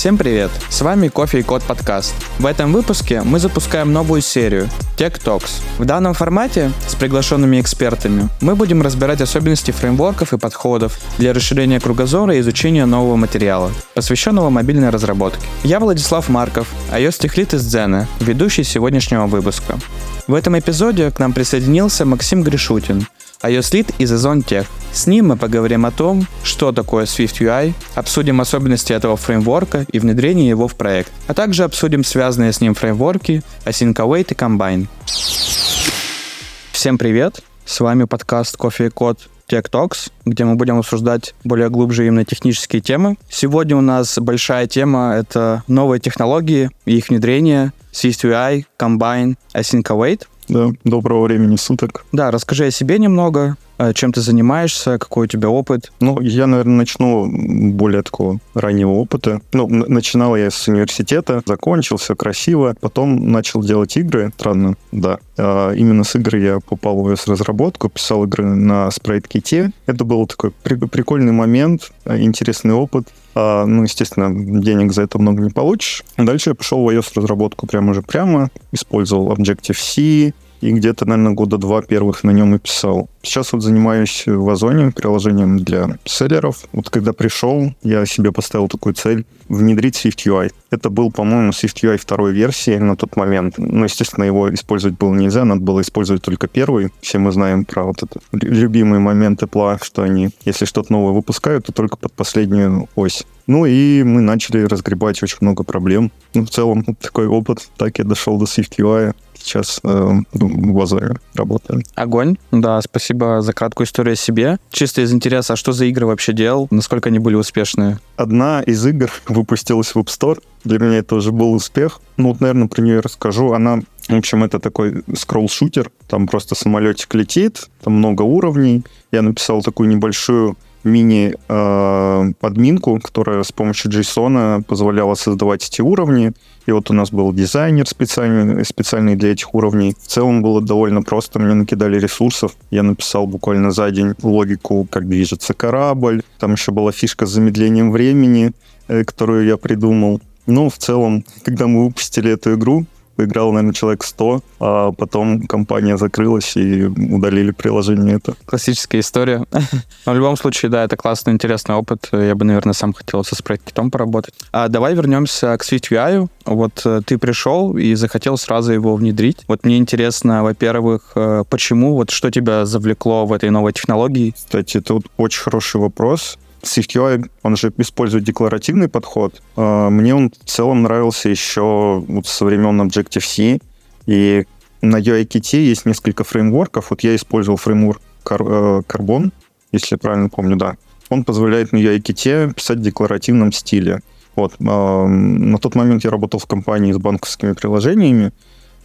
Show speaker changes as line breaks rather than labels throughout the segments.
Всем привет! С вами Кофе и Код подкаст. В этом выпуске мы запускаем новую серию Tech Talks. В данном формате с приглашенными экспертами мы будем разбирать особенности фреймворков и подходов для расширения кругозора и изучения нового материала, посвященного мобильной разработке. Я Владислав Марков, iOS техлит из Дзена, ведущий сегодняшнего выпуска. В этом эпизоде к нам присоединился Максим Гришутин, iOS Lead из Ozone Tech. С ним мы поговорим о том, что такое Swift UI, обсудим особенности этого фреймворка и внедрение его в проект, а также обсудим связанные с ним фреймворки Async Await и Combine. Всем привет! С вами подкаст Кофе и Код Tech Talks, где мы будем обсуждать более глубже именно технические темы. Сегодня у нас большая тема — это новые технологии и их внедрение, Swift UI, Combine, Async Await.
Да, доброго времени суток.
Да, расскажи о себе немного, э, чем ты занимаешься, какой у тебя опыт.
Ну, я, наверное, начну более такого раннего опыта. Ну, начинал я с университета, закончил, все красиво. Потом начал делать игры, странно, да. А именно с игр я попал в разработку, писал игры на SpriteKit. Это был такой при- прикольный момент, э, интересный опыт. А, ну, естественно, денег за это много не получишь. Дальше я пошел в iOS-разработку прямо уже прямо, использовал Objective-C, и где-то, наверное, года два первых на нем и писал. Сейчас вот занимаюсь в Озоне приложением для селлеров. Вот когда пришел, я себе поставил такую цель внедрить SwiftUI. Это был, по-моему, SwiftUI второй версии на тот момент. Ну, естественно, его использовать было нельзя, надо было использовать только первый. Все мы знаем про вот это любимые моменты Apple, что они, если что-то новое выпускают, то только под последнюю ось. Ну и мы начали разгребать очень много проблем. Ну, в целом, такой опыт. Так я дошел до SwiftUI сейчас э, в Озоне работаю.
Огонь. Да, спасибо за краткую историю о себе. Чисто из интереса, а что за игры вообще делал? Насколько они были успешные?
Одна из игр выпустилась в App Store. Для меня это уже был успех. Ну, вот, наверное, про нее расскажу. Она в общем, это такой скролл-шутер. Там просто самолетик летит, там много уровней. Я написал такую небольшую мини-админку, э, которая с помощью JSON позволяла создавать эти уровни. И вот у нас был дизайнер специальный, специальный для этих уровней. В целом было довольно просто. Мне накидали ресурсов. Я написал буквально за день логику, как движется корабль. Там еще была фишка с замедлением времени, э, которую я придумал. Ну, в целом, когда мы выпустили эту игру, поиграл, наверное, человек 100, а потом компания закрылась и удалили приложение это.
Классическая история. Но в любом случае, да, это классный, интересный опыт. Я бы, наверное, сам хотел со спрайт-китом поработать. А давай вернемся к SwiftUI. Вот э, ты пришел и захотел сразу его внедрить. Вот мне интересно, во-первых, э, почему, вот что тебя завлекло в этой новой технологии?
Кстати, вот очень хороший вопрос. SwiftUI, он же использует декларативный подход. А, мне он в целом нравился еще вот со времен Objective-C. И на UIKit есть несколько фреймворков. Вот я использовал фреймворк э, Carbon, если я правильно помню, да. Он позволяет на UIKit писать в декларативном стиле. Вот. А, на тот момент я работал в компании с банковскими приложениями,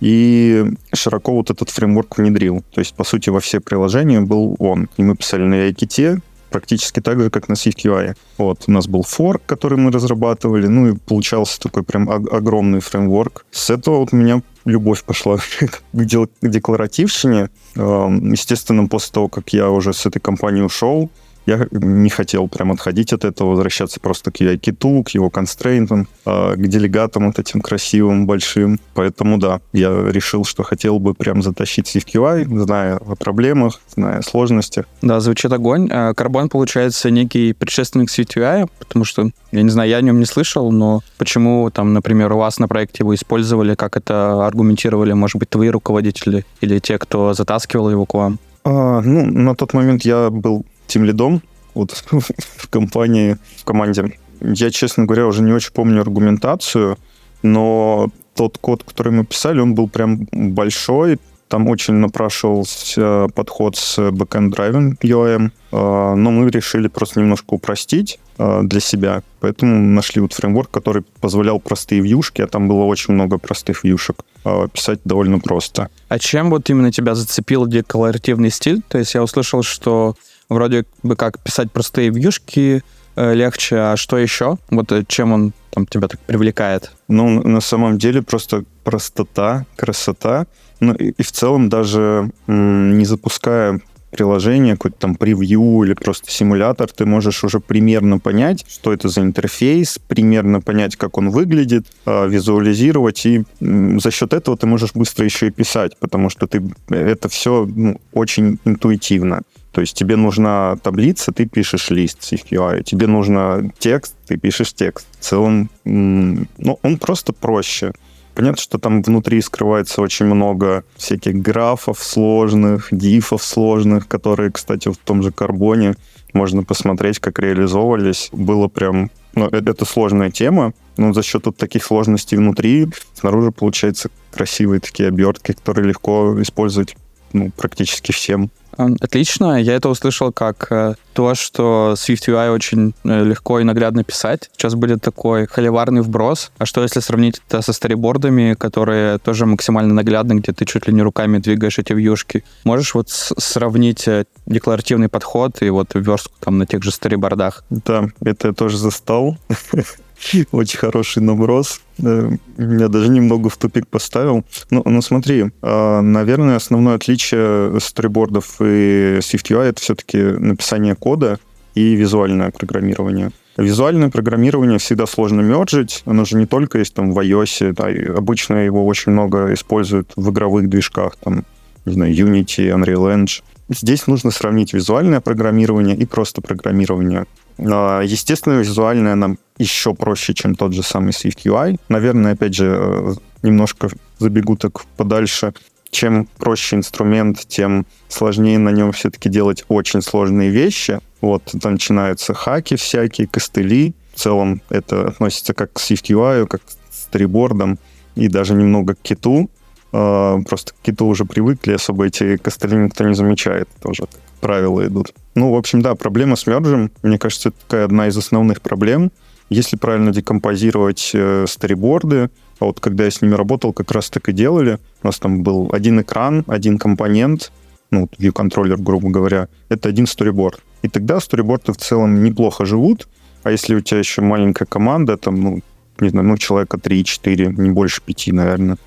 и широко вот этот фреймворк внедрил. То есть, по сути, во все приложения был он. И мы писали на UIKit, практически так же, как на SwiftUI. Вот, у нас был форк, который мы разрабатывали, ну и получался такой прям огромный фреймворк. С этого вот у меня любовь пошла к декларативщине. Эм, естественно, после того, как я уже с этой компании ушел, я не хотел прям отходить от этого, возвращаться просто к UI-киту, к его констрейнтам, а, к делегатам вот этим красивым, большим. Поэтому да, я решил, что хотел бы прям затащить SwiftUI, зная о проблемах, зная о сложностях.
Да, звучит огонь. Карбон, получается, некий предшественник SwiftUI, потому что, я не знаю, я о нем не слышал, но почему там, например, у вас на проекте его использовали, как это аргументировали, может быть, твои руководители или те, кто затаскивал его к вам?
А, ну, на тот момент я был тем лидом вот в компании, в команде. Я, честно говоря, уже не очень помню аргументацию, но тот код, который мы писали, он был прям большой. Там очень напрашивался подход с backend driving UI, а, но мы решили просто немножко упростить а, для себя. Поэтому нашли вот фреймворк, который позволял простые вьюшки, а там было очень много простых вьюшек, писать довольно просто.
А чем вот именно тебя зацепил декларативный стиль? То есть я услышал, что вроде бы как писать простые вьюшки э, легче, а что еще? Вот э, чем он там тебя так привлекает?
Ну, на самом деле просто простота, красота. Ну и, и в целом даже м, не запуская приложение, какой-то там превью или просто симулятор, ты можешь уже примерно понять, что это за интерфейс, примерно понять, как он выглядит, а, визуализировать, и за счет этого ты можешь быстро еще и писать, потому что ты это все ну, очень интуитивно. То есть тебе нужна таблица, ты пишешь лист CQI. Тебе нужно текст, ты пишешь текст. В целом, ну, он просто проще. Понятно, что там внутри скрывается очень много всяких графов сложных, дифов сложных, которые, кстати, в том же карбоне можно посмотреть, как реализовывались. Было прям... Ну, это, это сложная тема, но за счет вот таких сложностей внутри снаружи получается красивые такие обертки, которые легко использовать ну, практически всем.
Отлично. Я это услышал как э, то, что Swift UI очень э, легко и наглядно писать. Сейчас будет такой холиварный вброс. А что если сравнить это со старибордами, которые тоже максимально наглядны, где ты чуть ли не руками двигаешь эти вьюшки? Можешь вот сравнить э, декларативный подход и вот верстку там на тех же старибордах?
Да, это я тоже застал. Очень хороший наброс. Меня даже немного в тупик поставил. Ну, ну смотри, а, наверное, основное отличие сторибордов и SwiftUI — это все-таки написание кода и визуальное программирование. Визуальное программирование всегда сложно мерджить. Оно же не только есть там в iOS, да, обычно его очень много используют в игровых движках, там, не знаю, Unity, Unreal Engine. Здесь нужно сравнить визуальное программирование и просто программирование. А, естественно, визуальное нам еще проще, чем тот же самый Swift UI. Наверное, опять же, э, немножко забегу так подальше. Чем проще инструмент, тем сложнее на нем все-таки делать очень сложные вещи. Вот, там начинаются хаки всякие, костыли. В целом это относится как к Swift UI, как к стрибордам и даже немного к киту. А, просто к киту уже привыкли, особо эти костыли никто не замечает. Тоже правила идут. Ну, в общем, да, проблема с мерджем, мне кажется, это такая одна из основных проблем. Если правильно декомпозировать э, стариборды, а вот когда я с ними работал, как раз так и делали. У нас там был один экран, один компонент, ну, view контроллер, грубо говоря, это один сториборд. И тогда сториборды в целом неплохо живут, а если у тебя еще маленькая команда, там, ну, не знаю, ну, человека 3-4, не больше 5, наверное,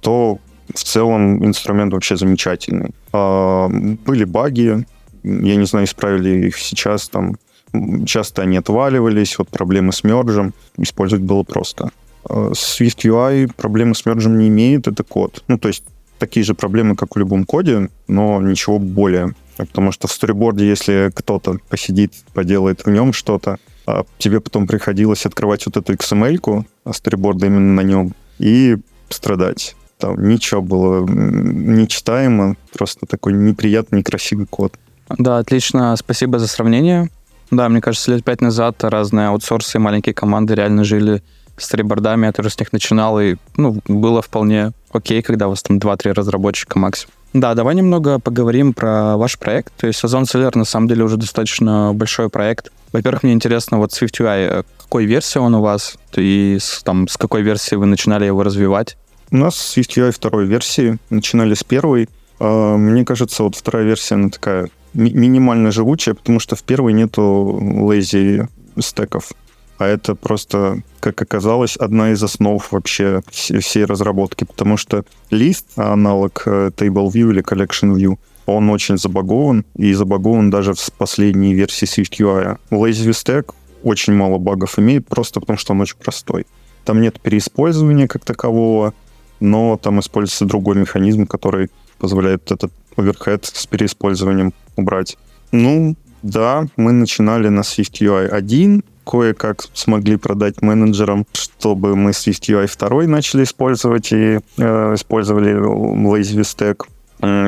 то в целом инструмент вообще замечательный. А, были баги, я не знаю, исправили их сейчас, там часто они отваливались, вот проблемы с мерджем, использовать было просто. А, Swift UI проблемы с мерджем не имеет, это код. Ну, то есть такие же проблемы, как в любом коде, но ничего более. Потому что в сториборде, если кто-то посидит, поделает в нем что-то, а тебе потом приходилось открывать вот эту XML-ку, а сториборда именно на нем, и страдать. Там ничего было нечитаемо, просто такой неприятный, некрасивый код.
Да, отлично, спасибо за сравнение. Да, мне кажется, лет пять назад разные аутсорсы и маленькие команды реально жили с трибордами, я тоже с них начинал, и ну, было вполне окей, когда у вас там 2-3 разработчика максимум. Да, давай немного поговорим про ваш проект. То есть Озон Seller на самом деле уже достаточно большой проект. Во-первых, мне интересно, вот SwiftUI, э, какой версии он у вас, и с, там, с какой версии вы начинали его развивать?
У нас SwiftUI второй версии, начинали с первой. А, мне кажется, вот вторая версия, она такая ми- минимально живучая, потому что в первой нету lazy стеков. А это просто, как оказалось, одна из основ вообще всей разработки, потому что лист, аналог э, Table View или Collection View, он очень забагован, и забагован даже в последней версии SwiftUI. Lazy Stack очень мало багов имеет, просто потому что он очень простой. Там нет переиспользования как такового, но там используется другой механизм, который позволяет этот оверхед с переиспользованием убрать. Ну, да, мы начинали на SwiftUI 1, кое-как смогли продать менеджерам, чтобы мы SwiftUI 2 начали использовать и э, использовали Lazy Stack.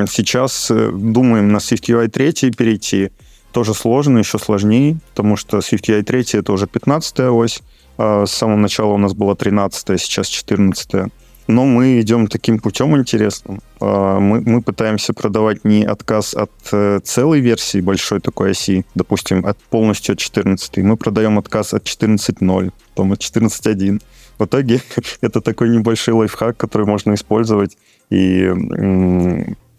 Сейчас э, думаем на SwiftUI 3 перейти. Тоже сложно, еще сложнее, потому что SwiftUI 3 это уже 15 ось, а с самого начала у нас была 13 сейчас 14 -я но мы идем таким путем интересным. А, мы, мы пытаемся продавать не отказ от э, целой версии большой такой оси, допустим, от полностью от 14. Мы продаем отказ от 14.0, потом от 14.1. В итоге это такой небольшой лайфхак, который можно использовать, и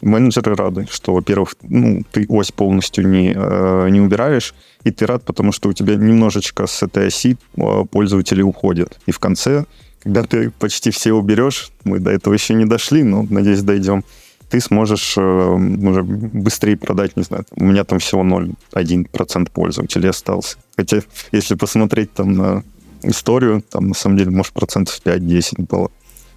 менеджеры рады, что, во-первых, ну, ты ось полностью не, э, не убираешь, и ты рад, потому что у тебя немножечко с этой оси э, пользователи уходят. И в конце когда ты почти все уберешь, мы до этого еще не дошли, но, надеюсь, дойдем, ты сможешь э, уже быстрее продать, не знаю, у меня там всего 0,1% пользователей остался. Хотя, если посмотреть там на историю, там на самом деле, может, процентов 5-10 было.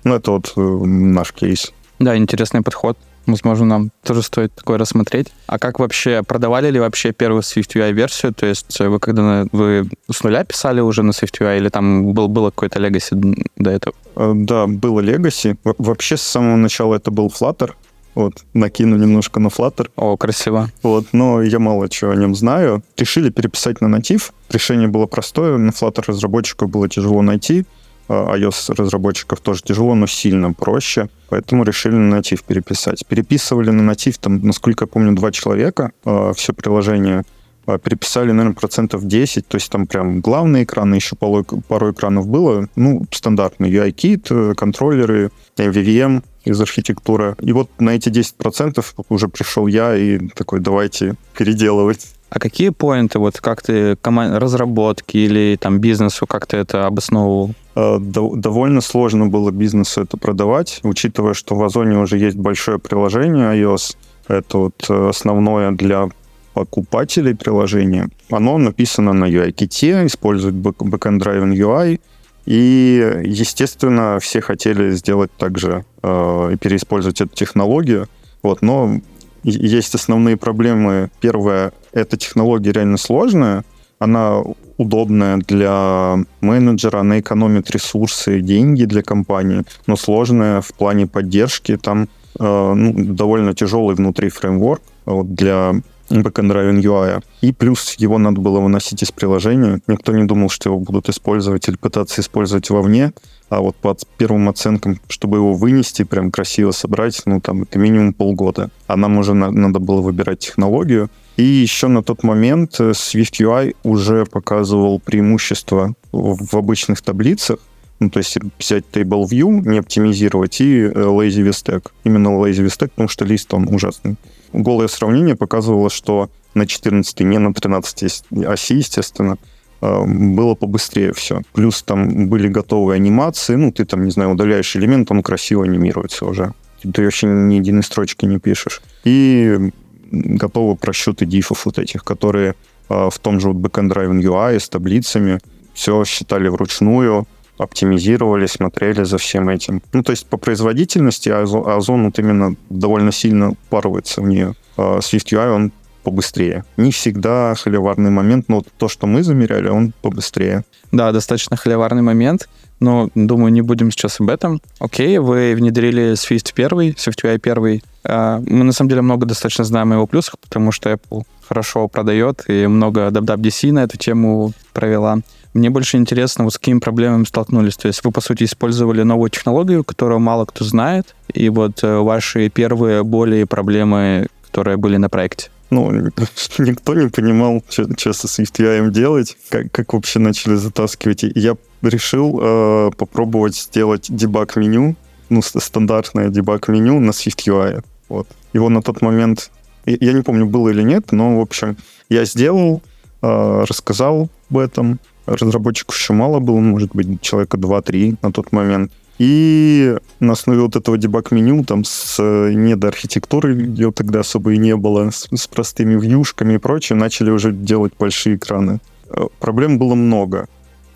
Ну, это вот э, наш кейс.
Да, интересный подход. Возможно, нам тоже стоит такое рассмотреть. А как вообще, продавали ли вообще первую SwiftUI версию? То есть вы когда вы с нуля писали уже на SwiftUI или там был, было какое-то legacy до этого?
Э, да, было legacy. Вообще с самого начала это был Flutter. Вот, накину немножко на Flutter.
О, красиво.
Вот, но я мало чего о нем знаю. Решили переписать на натив. Решение было простое. На Flutter разработчику было тяжело найти. А iOS разработчиков тоже тяжело, но сильно проще. Поэтому решили на натив переписать. Переписывали на натив, там, насколько я помню, два человека а, все приложение. А, переписали, наверное, процентов 10, то есть там прям главные экраны, еще пару, экранов было, ну, стандартные, UI-кит, э, контроллеры, MVVM из архитектуры. И вот на эти 10% уже пришел я и такой, давайте переделывать.
А какие поинты, вот как ты команд... разработки или там бизнесу, как ты это обосновывал?
Э, довольно сложно было бизнесу это продавать, учитывая, что в Озоне уже есть большое приложение iOS. Это вот э, основное для покупателей приложения. Оно написано на UI-ките, использует Backend Driving UI, и, естественно, все хотели сделать также э, и переиспользовать эту технологию. Вот, но есть основные проблемы. Первое, эта технология реально сложная, она удобная для менеджера, она экономит ресурсы, деньги для компании, но сложная в плане поддержки. Там э, ну, довольно тяжелый внутри фреймворк вот, для Backend Driving UI. И плюс его надо было выносить из приложения. Никто не думал, что его будут использовать или пытаться использовать вовне. А вот по первым оценкам, чтобы его вынести, прям красиво собрать, ну, там, это минимум полгода. А нам уже на, надо было выбирать технологию. И еще на тот момент э, Swift UI уже показывал преимущество в, обычных таблицах, ну, то есть взять Table View, не оптимизировать, и э, Lazy VStack. Именно Lazy VStack, потому что лист, он ужасный. Голое сравнение показывало, что на 14, не на 13 оси, естественно, было побыстрее все. Плюс там были готовые анимации, ну, ты там, не знаю, удаляешь элемент, он красиво анимируется уже. Ты вообще ни единой строчки не пишешь. И готовы просчеты дифов вот этих, которые э, в том же вот Backend Driving UI с таблицами все считали вручную, оптимизировали, смотрели за всем этим. Ну, то есть по производительности Озон вот именно довольно сильно упарывается в нее. А SwiftUI, он побыстрее. Не всегда холиварный момент, но то, что мы замеряли, он побыстрее.
Да, достаточно холиварный момент, но, думаю, не будем сейчас об этом. Окей, вы внедрили Swift 1, SwiftUI 1. А, мы, на самом деле, много достаточно знаем о его плюсах, потому что Apple хорошо продает и много WWDC на эту тему провела. Мне больше интересно, вот с какими проблемами столкнулись. То есть вы, по сути, использовали новую технологию, которую мало кто знает, и вот э, ваши первые боли и проблемы, которые были на проекте.
Ну, никто не понимал, что, со SwiftUI делать, как, как вообще начали затаскивать. И я решил э, попробовать сделать дебаг-меню, ну, стандартное дебаг-меню на SwiftUI. Вот. Его на тот момент, я не помню, было или нет, но, в общем, я сделал, э, рассказал об этом, разработчиков еще мало было, может быть, человека 2-3 на тот момент. И на основе вот этого дебаг-меню, там, с э, недоархитектурой, ее тогда особо и не было, с, с простыми вьюшками и прочее, начали уже делать большие экраны. Э, проблем было много.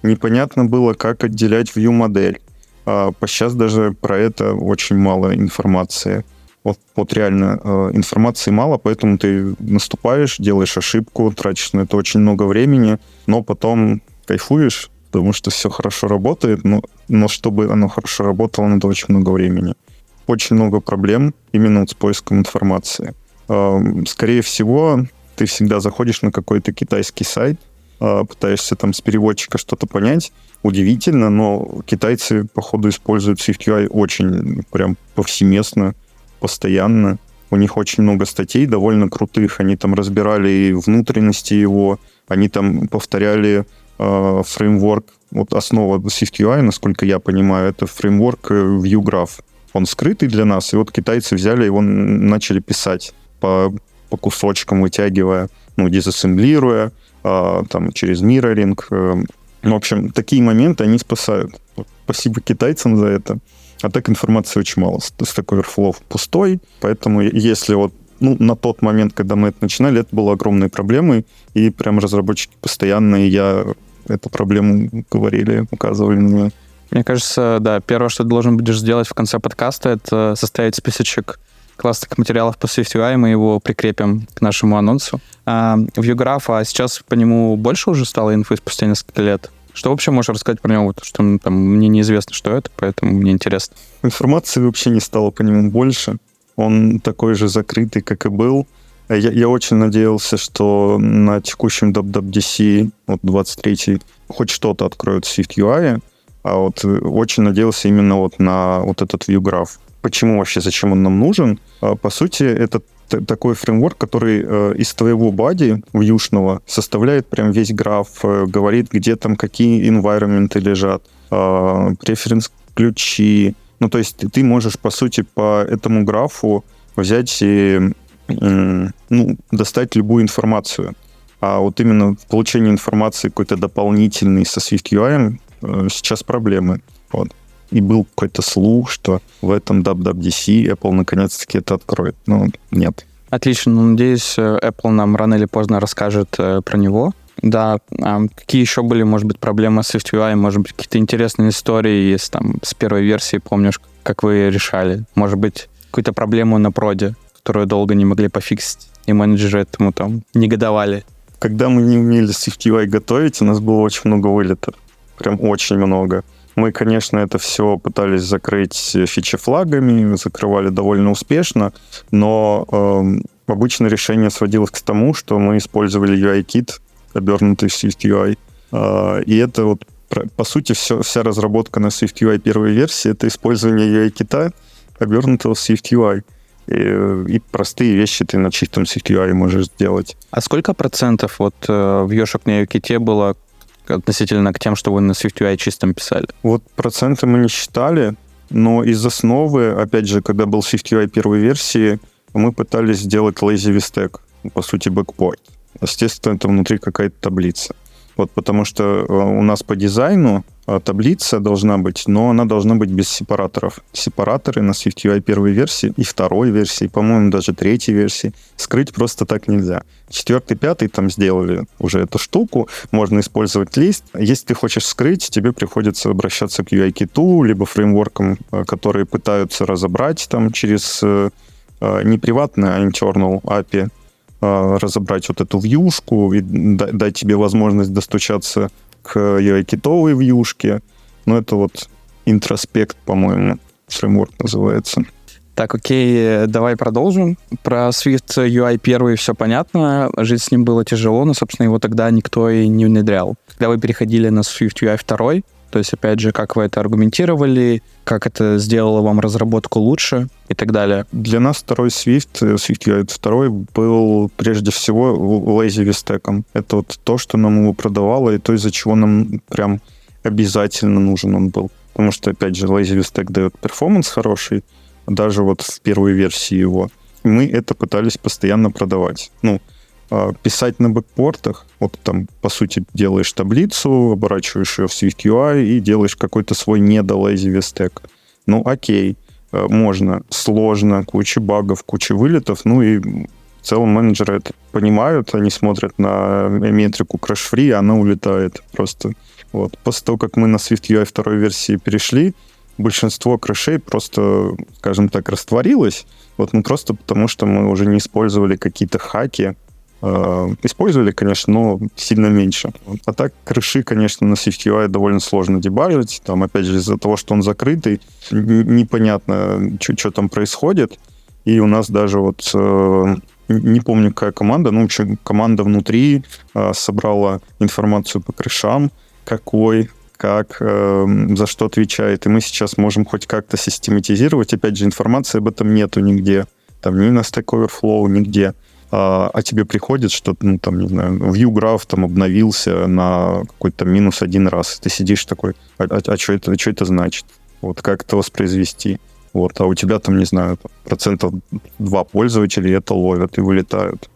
Непонятно было, как отделять view-модель. А по сейчас даже про это очень мало информации. Вот, вот реально э, информации мало, поэтому ты наступаешь, делаешь ошибку, тратишь на это очень много времени, но потом кайфуешь, потому что все хорошо работает, но, но чтобы оно хорошо работало, надо очень много времени. Очень много проблем именно вот с поиском информации. Скорее всего, ты всегда заходишь на какой-то китайский сайт, а, пытаешься там с переводчика что-то понять. Удивительно, но китайцы, походу, используют SwiftUI очень прям повсеместно, постоянно. У них очень много статей довольно крутых. Они там разбирали и внутренности его, они там повторяли Э, фреймворк, вот основа SwiftUI, насколько я понимаю, это фреймворк э, ViewGraph. Он скрытый для нас, и вот китайцы взяли его, начали писать по, по кусочкам, вытягивая, ну, дизассемблируя, а, там, через мирроринг. В общем, такие моменты они спасают. Спасибо китайцам за это. А так информации очень мало. Stack Overflow пустой, поэтому если вот ну, на тот момент, когда мы это начинали, это было огромной проблемой, и прям разработчики постоянно, и я эту проблему говорили, указывали на нее.
Мне кажется, да, первое, что ты должен будешь сделать в конце подкаста, это составить списочек классных материалов по SwiftUI, мы его прикрепим к нашему анонсу. А, ViewGraph, а сейчас по нему больше уже стало инфы спустя несколько лет? Что вообще можешь рассказать про него? Что ну, там, мне неизвестно, что это, поэтому мне интересно.
Информации вообще не стало по нему больше. Он такой же закрытый, как и был. Я, я очень надеялся, что на текущем WWDC, вот 23 хоть что-то откроют в SwiftUI, а вот очень надеялся именно вот на вот этот ViewGraph. Почему вообще, зачем он нам нужен? А, по сути, это такой фреймворк, который э, из твоего бади вьюшного составляет прям весь граф, э, говорит, где там какие environment лежат, э, преференс-ключи. Ну, то есть ты можешь, по сути, по этому графу взять и э, ну, достать любую информацию. А вот именно в получении информации какой-то дополнительной со SwiftUI э, сейчас проблемы. Вот и был какой-то слух, что в этом WWDC Apple наконец-таки это откроет. Ну, нет.
Отлично. Ну, надеюсь, э, Apple нам рано или поздно расскажет э, про него. Да, а какие еще были, может быть, проблемы с SwiftUI, может быть, какие-то интересные истории, если там с первой версии помнишь, как вы решали? Может быть, какую-то проблему на проде, которую долго не могли пофиксить, и менеджеры этому там негодовали?
Когда мы не умели SwiftUI готовить, у нас было очень много вылетов. Прям очень много. Мы, конечно, это все пытались закрыть фичи-флагами, закрывали довольно успешно, но э, обычно решение сводилось к тому, что мы использовали UI-кит, обернутый в SwiftUI. Э, и это вот, по сути, все, вся разработка на SwiftUI первой версии — это использование UI-кита, обернутого в SwiftUI. И, и простые вещи ты на чистом SwiftUI можешь сделать.
А сколько процентов вот э, в Ёшек на UI-ките было относительно к тем, что вы на SwiftUI чистом писали?
Вот проценты мы не считали, но из основы, опять же, когда был SwiftUI первой версии, мы пытались сделать lazy VStack, по сути, бэкпорт. Естественно, это внутри какая-то таблица. Вот потому что э, у нас по дизайну э, таблица должна быть, но она должна быть без сепараторов. Сепараторы на SwiftUI первой версии и второй версии, по-моему, даже третьей версии скрыть просто так нельзя. Четвертый, пятый там сделали уже эту штуку, можно использовать лист. Если ты хочешь скрыть, тебе приходится обращаться к UI-киту, либо фреймворкам, э, которые пытаются разобрать там через не приватный, а internal API разобрать вот эту вьюшку и дать тебе возможность достучаться к UI-китовой вьюшке. Ну, это вот интроспект, по-моему, фреймворк называется.
Так, окей, давай продолжим. Про Swift UI первый все понятно. Жить с ним было тяжело, но, собственно, его тогда никто и не внедрял. Когда вы переходили на Swift UI 2, то есть, опять же, как вы это аргументировали, как это сделало вам разработку лучше и так далее.
Для нас второй Swift, э, Swift UI второй был прежде всего lazy VStack. Это вот то, что нам его продавало, и то, из-за чего нам прям обязательно нужен он был. Потому что, опять же, lazy VStack дает перформанс хороший, даже вот в первой версии его. Мы это пытались постоянно продавать. Ну, писать на бэкпортах, вот там, по сути, делаешь таблицу, оборачиваешь ее в SwiftUI и делаешь какой-то свой недолаzy VStack. Ну, окей, а, можно. Сложно, куча багов, куча вылетов, ну и в целом менеджеры это понимают, они смотрят на метрику crash-free, она улетает просто. Вот. После того, как мы на SwiftUI второй версии перешли, большинство крышей просто, скажем так, растворилось. Вот ну просто потому, что мы уже не использовали какие-то хаки, Э, использовали, конечно, но сильно меньше. А так крыши, конечно, на SwiftUI довольно сложно дебажить. Там, опять же, из-за того, что он закрытый, непонятно, что там происходит. И у нас даже вот э, не помню, какая команда, ну, команда внутри э, собрала информацию по крышам, какой, как, за что отвечает. И мы сейчас можем хоть как-то систематизировать. Опять же, информации об этом нету нигде. Там ни на Stack Overflow, нигде а, а тебе приходит, что, ну, там, не знаю, ViewGraph там обновился на какой-то минус один раз. Ты сидишь такой, а, а, а что это, что это значит? Вот как это воспроизвести? Вот, а у тебя там, не знаю, процентов два пользователей это ловят и вылетают.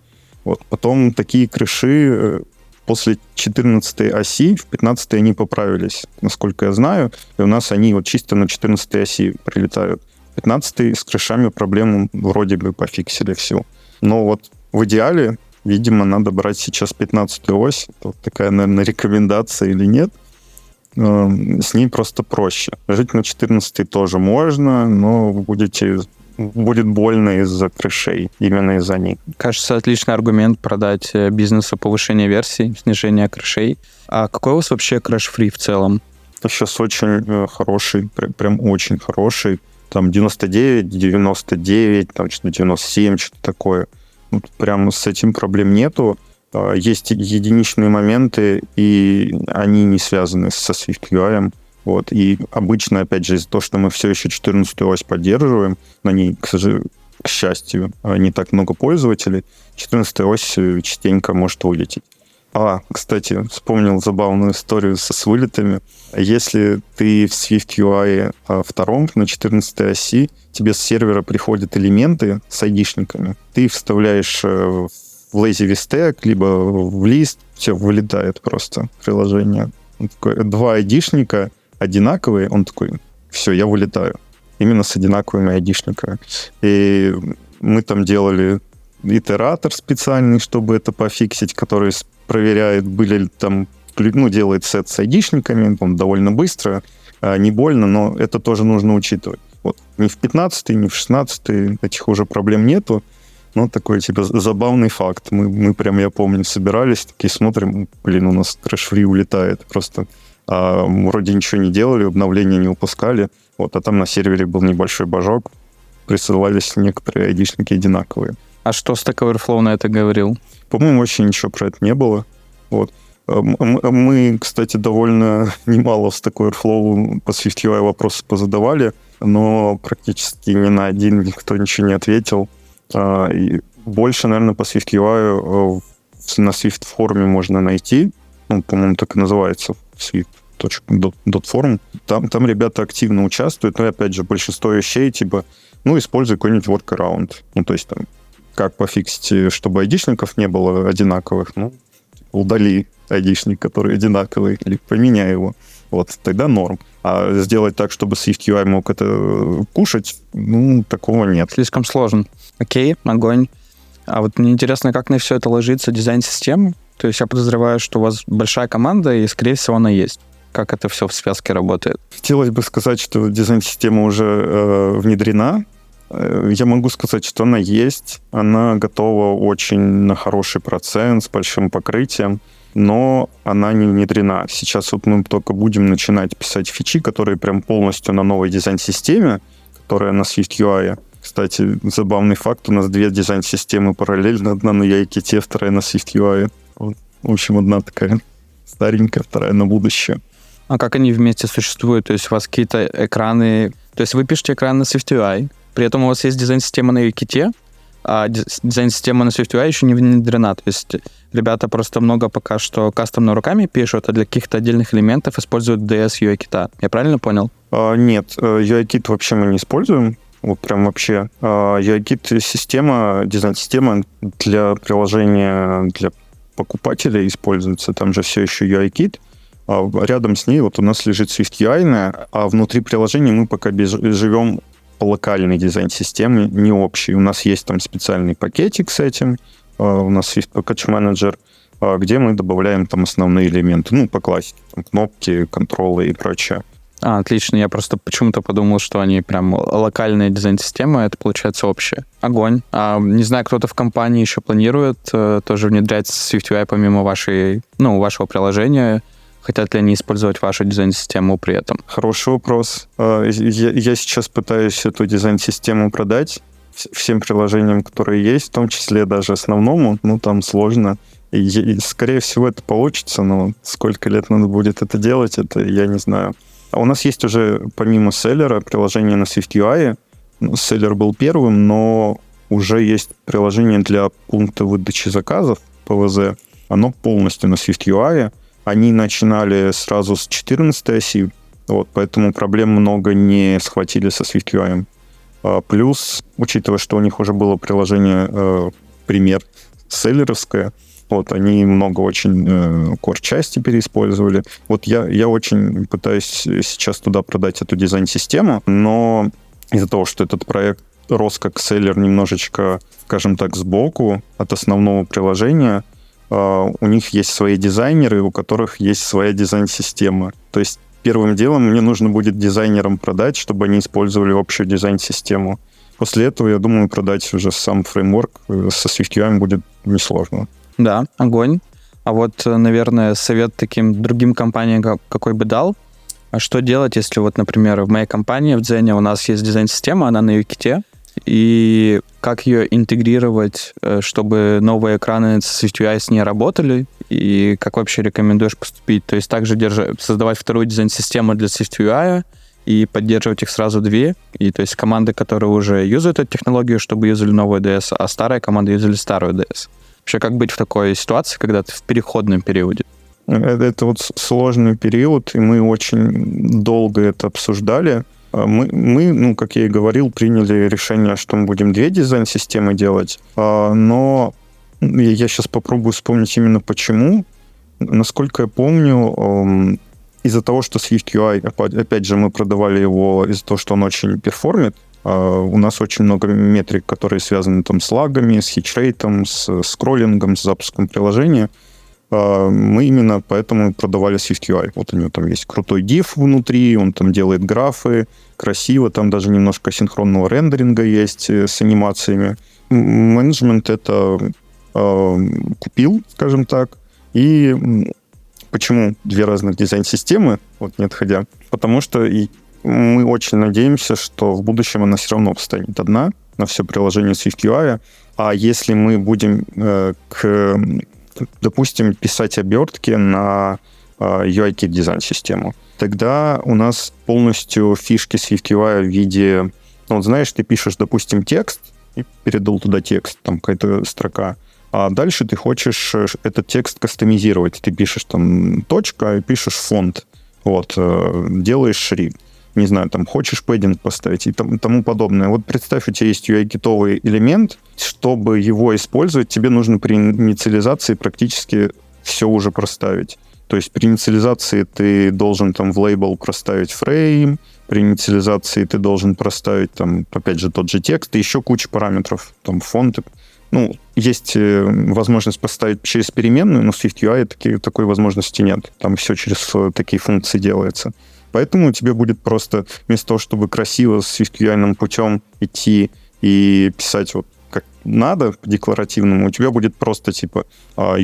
Вот. Потом такие крыши, э, после 14 оси в 15 они поправились, насколько я знаю, и у нас они вот чисто на 14 оси прилетают. 15 с крышами проблему вроде бы пофиксили всю. Но вот в идеале, видимо, надо брать сейчас 15 ось. Это вот такая, наверное, рекомендация или нет. Эм, с ней просто проще. Жить на 14 тоже можно, но вы будете будет больно из-за крышей, именно из-за них.
Кажется, отличный аргумент продать э, бизнесу повышение версий, снижение крышей. А какой у вас вообще краш-фри в целом?
Сейчас очень э, хороший, прям очень хороший. Там 99, 99, там что-то 97, что-то такое. Прям с этим проблем нету. А, есть единичные моменты, и они не связаны со Swift UI. Вот. И обычно, опять же, из-за того, что мы все еще 14 ось поддерживаем, на ней, к, сожалению, к счастью, а, не так много пользователей, 14 ось частенько может вылететь. А, кстати, вспомнил забавную историю со с вылетами. Если ты в Swift UI а, втором на 14 оси, тебе с сервера приходят элементы с айдишниками, ты вставляешь э, в lazy stack, либо в лист, все, вылетает просто приложение. Такой, два айдишника одинаковые, он такой, все, я вылетаю. Именно с одинаковыми айдишниками. И мы там делали итератор специальный, чтобы это пофиксить, который проверяет, были ли там, ну, делает сет с айдишниками, он довольно быстро, а, не больно, но это тоже нужно учитывать. Вот ни в 15 ни в 16 этих уже проблем нету. Ну, такой, типа, забавный факт. Мы, мы прям, я помню, собирались, такие смотрим, блин, у нас трэш-фри улетает. Просто а, вроде ничего не делали, обновления не упускали. Вот, а там на сервере был небольшой божок, присылались некоторые айдишники одинаковые.
А что Stack Overflow на это говорил?
По-моему, вообще ничего про это не было. Вот. А, мы, кстати, довольно немало в Stack Overflow по SwiftUI вопросы позадавали, но практически ни на один никто ничего не ответил. А, и больше, наверное, по SwiftUI э, на Swift форуме можно найти. Ну, по-моему, так и называется swift.forum. Там, там ребята активно участвуют, но, опять же, большинство вещей, типа, ну, используй какой-нибудь workaround. Ну, то есть, там, как пофиксить, чтобы айдишников не было одинаковых? Ну, удали айдишник, который одинаковый, или поменяй его. Вот, тогда норм. А сделать так, чтобы Swift UI мог это кушать, ну, такого нет.
Слишком сложно. Окей, огонь. А вот мне интересно, как на все это ложится дизайн системы. То есть я подозреваю, что у вас большая команда, и, скорее всего, она есть. Как это все в связке работает?
Хотелось бы сказать, что дизайн-система уже э, внедрена. Э, я могу сказать, что она есть. Она готова очень на хороший процент, с большим покрытием но она не внедрена. Сейчас вот мы только будем начинать писать фичи, которые прям полностью на новой дизайн-системе, которая на Swift UI. Кстати, забавный факт, у нас две дизайн-системы параллельно, одна на UIKit, вторая на Swift UI. Вот. В общем, одна такая старенькая, вторая на будущее.
А как они вместе существуют? То есть у вас какие-то экраны... То есть вы пишете экран на Swift UI, при этом у вас есть дизайн-система на UIKit, а дизайн-система на SwiftUI еще не внедрена. То есть ребята просто много пока что кастомно руками пишут, а для каких-то отдельных элементов используют DS UI-кита. Я правильно понял?
А, нет, UI-кит э, вообще мы не используем. Вот прям вообще. А, UI-кит система, дизайн-система для приложения для покупателя используется. Там же все еще UI-кит. А рядом с ней вот у нас лежит SwiftUI, а внутри приложения мы пока живем по локальной дизайн-системе, не общий. У нас есть там специальный пакетик с этим, а, у нас есть а, где мы добавляем там основные элементы, ну, по классике, там, кнопки, контролы и прочее.
А, отлично. Я просто почему-то подумал, что они прям локальная дизайн-система, это получается общее. Огонь. А, не знаю, кто-то в компании еще планирует э, тоже внедрять SwiftUI помимо вашей, ну, вашего приложения Хотят ли они использовать вашу дизайн-систему при этом?
Хороший вопрос. А, я, сейчас пытаюсь эту дизайн-систему продать всем приложениям, которые есть, в том числе даже основному, ну, там сложно. И, скорее всего, это получится, но сколько лет надо будет это делать, это я не знаю. А у нас есть уже, помимо селлера, приложение на SwiftUI. Ну, селлер был первым, но уже есть приложение для пункта выдачи заказов, ПВЗ. Оно полностью на SwiftUI. Они начинали сразу с 14 оси, вот, поэтому проблем много не схватили со SwiftUI. А, плюс, учитывая, что у них уже было приложение, э, пример, селлеровское, Вот, они много очень э, core-части переиспользовали. Вот я, я очень пытаюсь сейчас туда продать эту дизайн-систему, но из-за того, что этот проект рос как селлер немножечко, скажем так, сбоку от основного приложения, у них есть свои дизайнеры, у которых есть своя дизайн-система. То есть первым делом мне нужно будет дизайнерам продать, чтобы они использовали общую дизайн-систему. После этого, я думаю, продать уже сам фреймворк э, со SwiftUI будет несложно.
Да, огонь. А вот, э, наверное, совет таким другим компаниям какой бы дал? А что делать, если вот, например, в моей компании, в Дзене, у нас есть дизайн-система, она на UKT, и как ее интегрировать, э, чтобы новые экраны с SwiftUI с ней работали, и как вообще рекомендуешь поступить? То есть также держа, создавать вторую дизайн-систему для SwiftUI и поддерживать их сразу две, и то есть команды, которые уже юзают эту технологию, чтобы юзали новую DS, а старая команда юзали старую DS. Вообще, как быть в такой ситуации, когда ты в переходном периоде?
Это, это вот сложный период, и мы очень долго это обсуждали. А мы, мы, ну, как я и говорил, приняли решение, что мы будем две дизайн-системы делать, а, но я сейчас попробую вспомнить именно почему. Насколько я помню, из-за того, что SwiftUI, опять же, мы продавали его из-за того, что он очень перформит, а, у нас очень много метрик, которые связаны там с лагами, с хитчрейтом, с скроллингом, с запуском приложения. А, мы именно поэтому продавали SwiftUI. Вот у него там есть крутой div внутри, он там делает графы, красиво, там даже немножко синхронного рендеринга есть э, с анимациями. Менеджмент это э, купил, скажем так, и почему две разных дизайн-системы, вот не отходя, потому что и мы очень надеемся, что в будущем она все равно станет одна на все приложение SwiftUI. А если мы будем, э, к, допустим, писать обертки на э, UI-Kit дизайн-систему, тогда у нас полностью фишки SwiftUI в виде... Ну, вот знаешь, ты пишешь, допустим, текст, и передал туда текст, там какая-то строка, а дальше ты хочешь э, этот текст кастомизировать. Ты пишешь там точка и пишешь фонд. Вот, э, делаешь шрифт не знаю, там, хочешь пэддинг поставить и тому подобное. Вот представь, у тебя есть UI-китовый элемент, чтобы его использовать, тебе нужно при инициализации практически все уже проставить. То есть при инициализации ты должен там в лейбл проставить фрейм, при инициализации ты должен проставить там, опять же, тот же текст и еще куча параметров, там фонты. Ну, есть э, возможность поставить через переменную, но в SwiftUI таки, такой возможности нет. Там все через э, такие функции делается. Поэтому тебе будет просто вместо того, чтобы красиво с SwiftUI путем идти и писать вот как надо декларативному, у тебя будет просто типа а,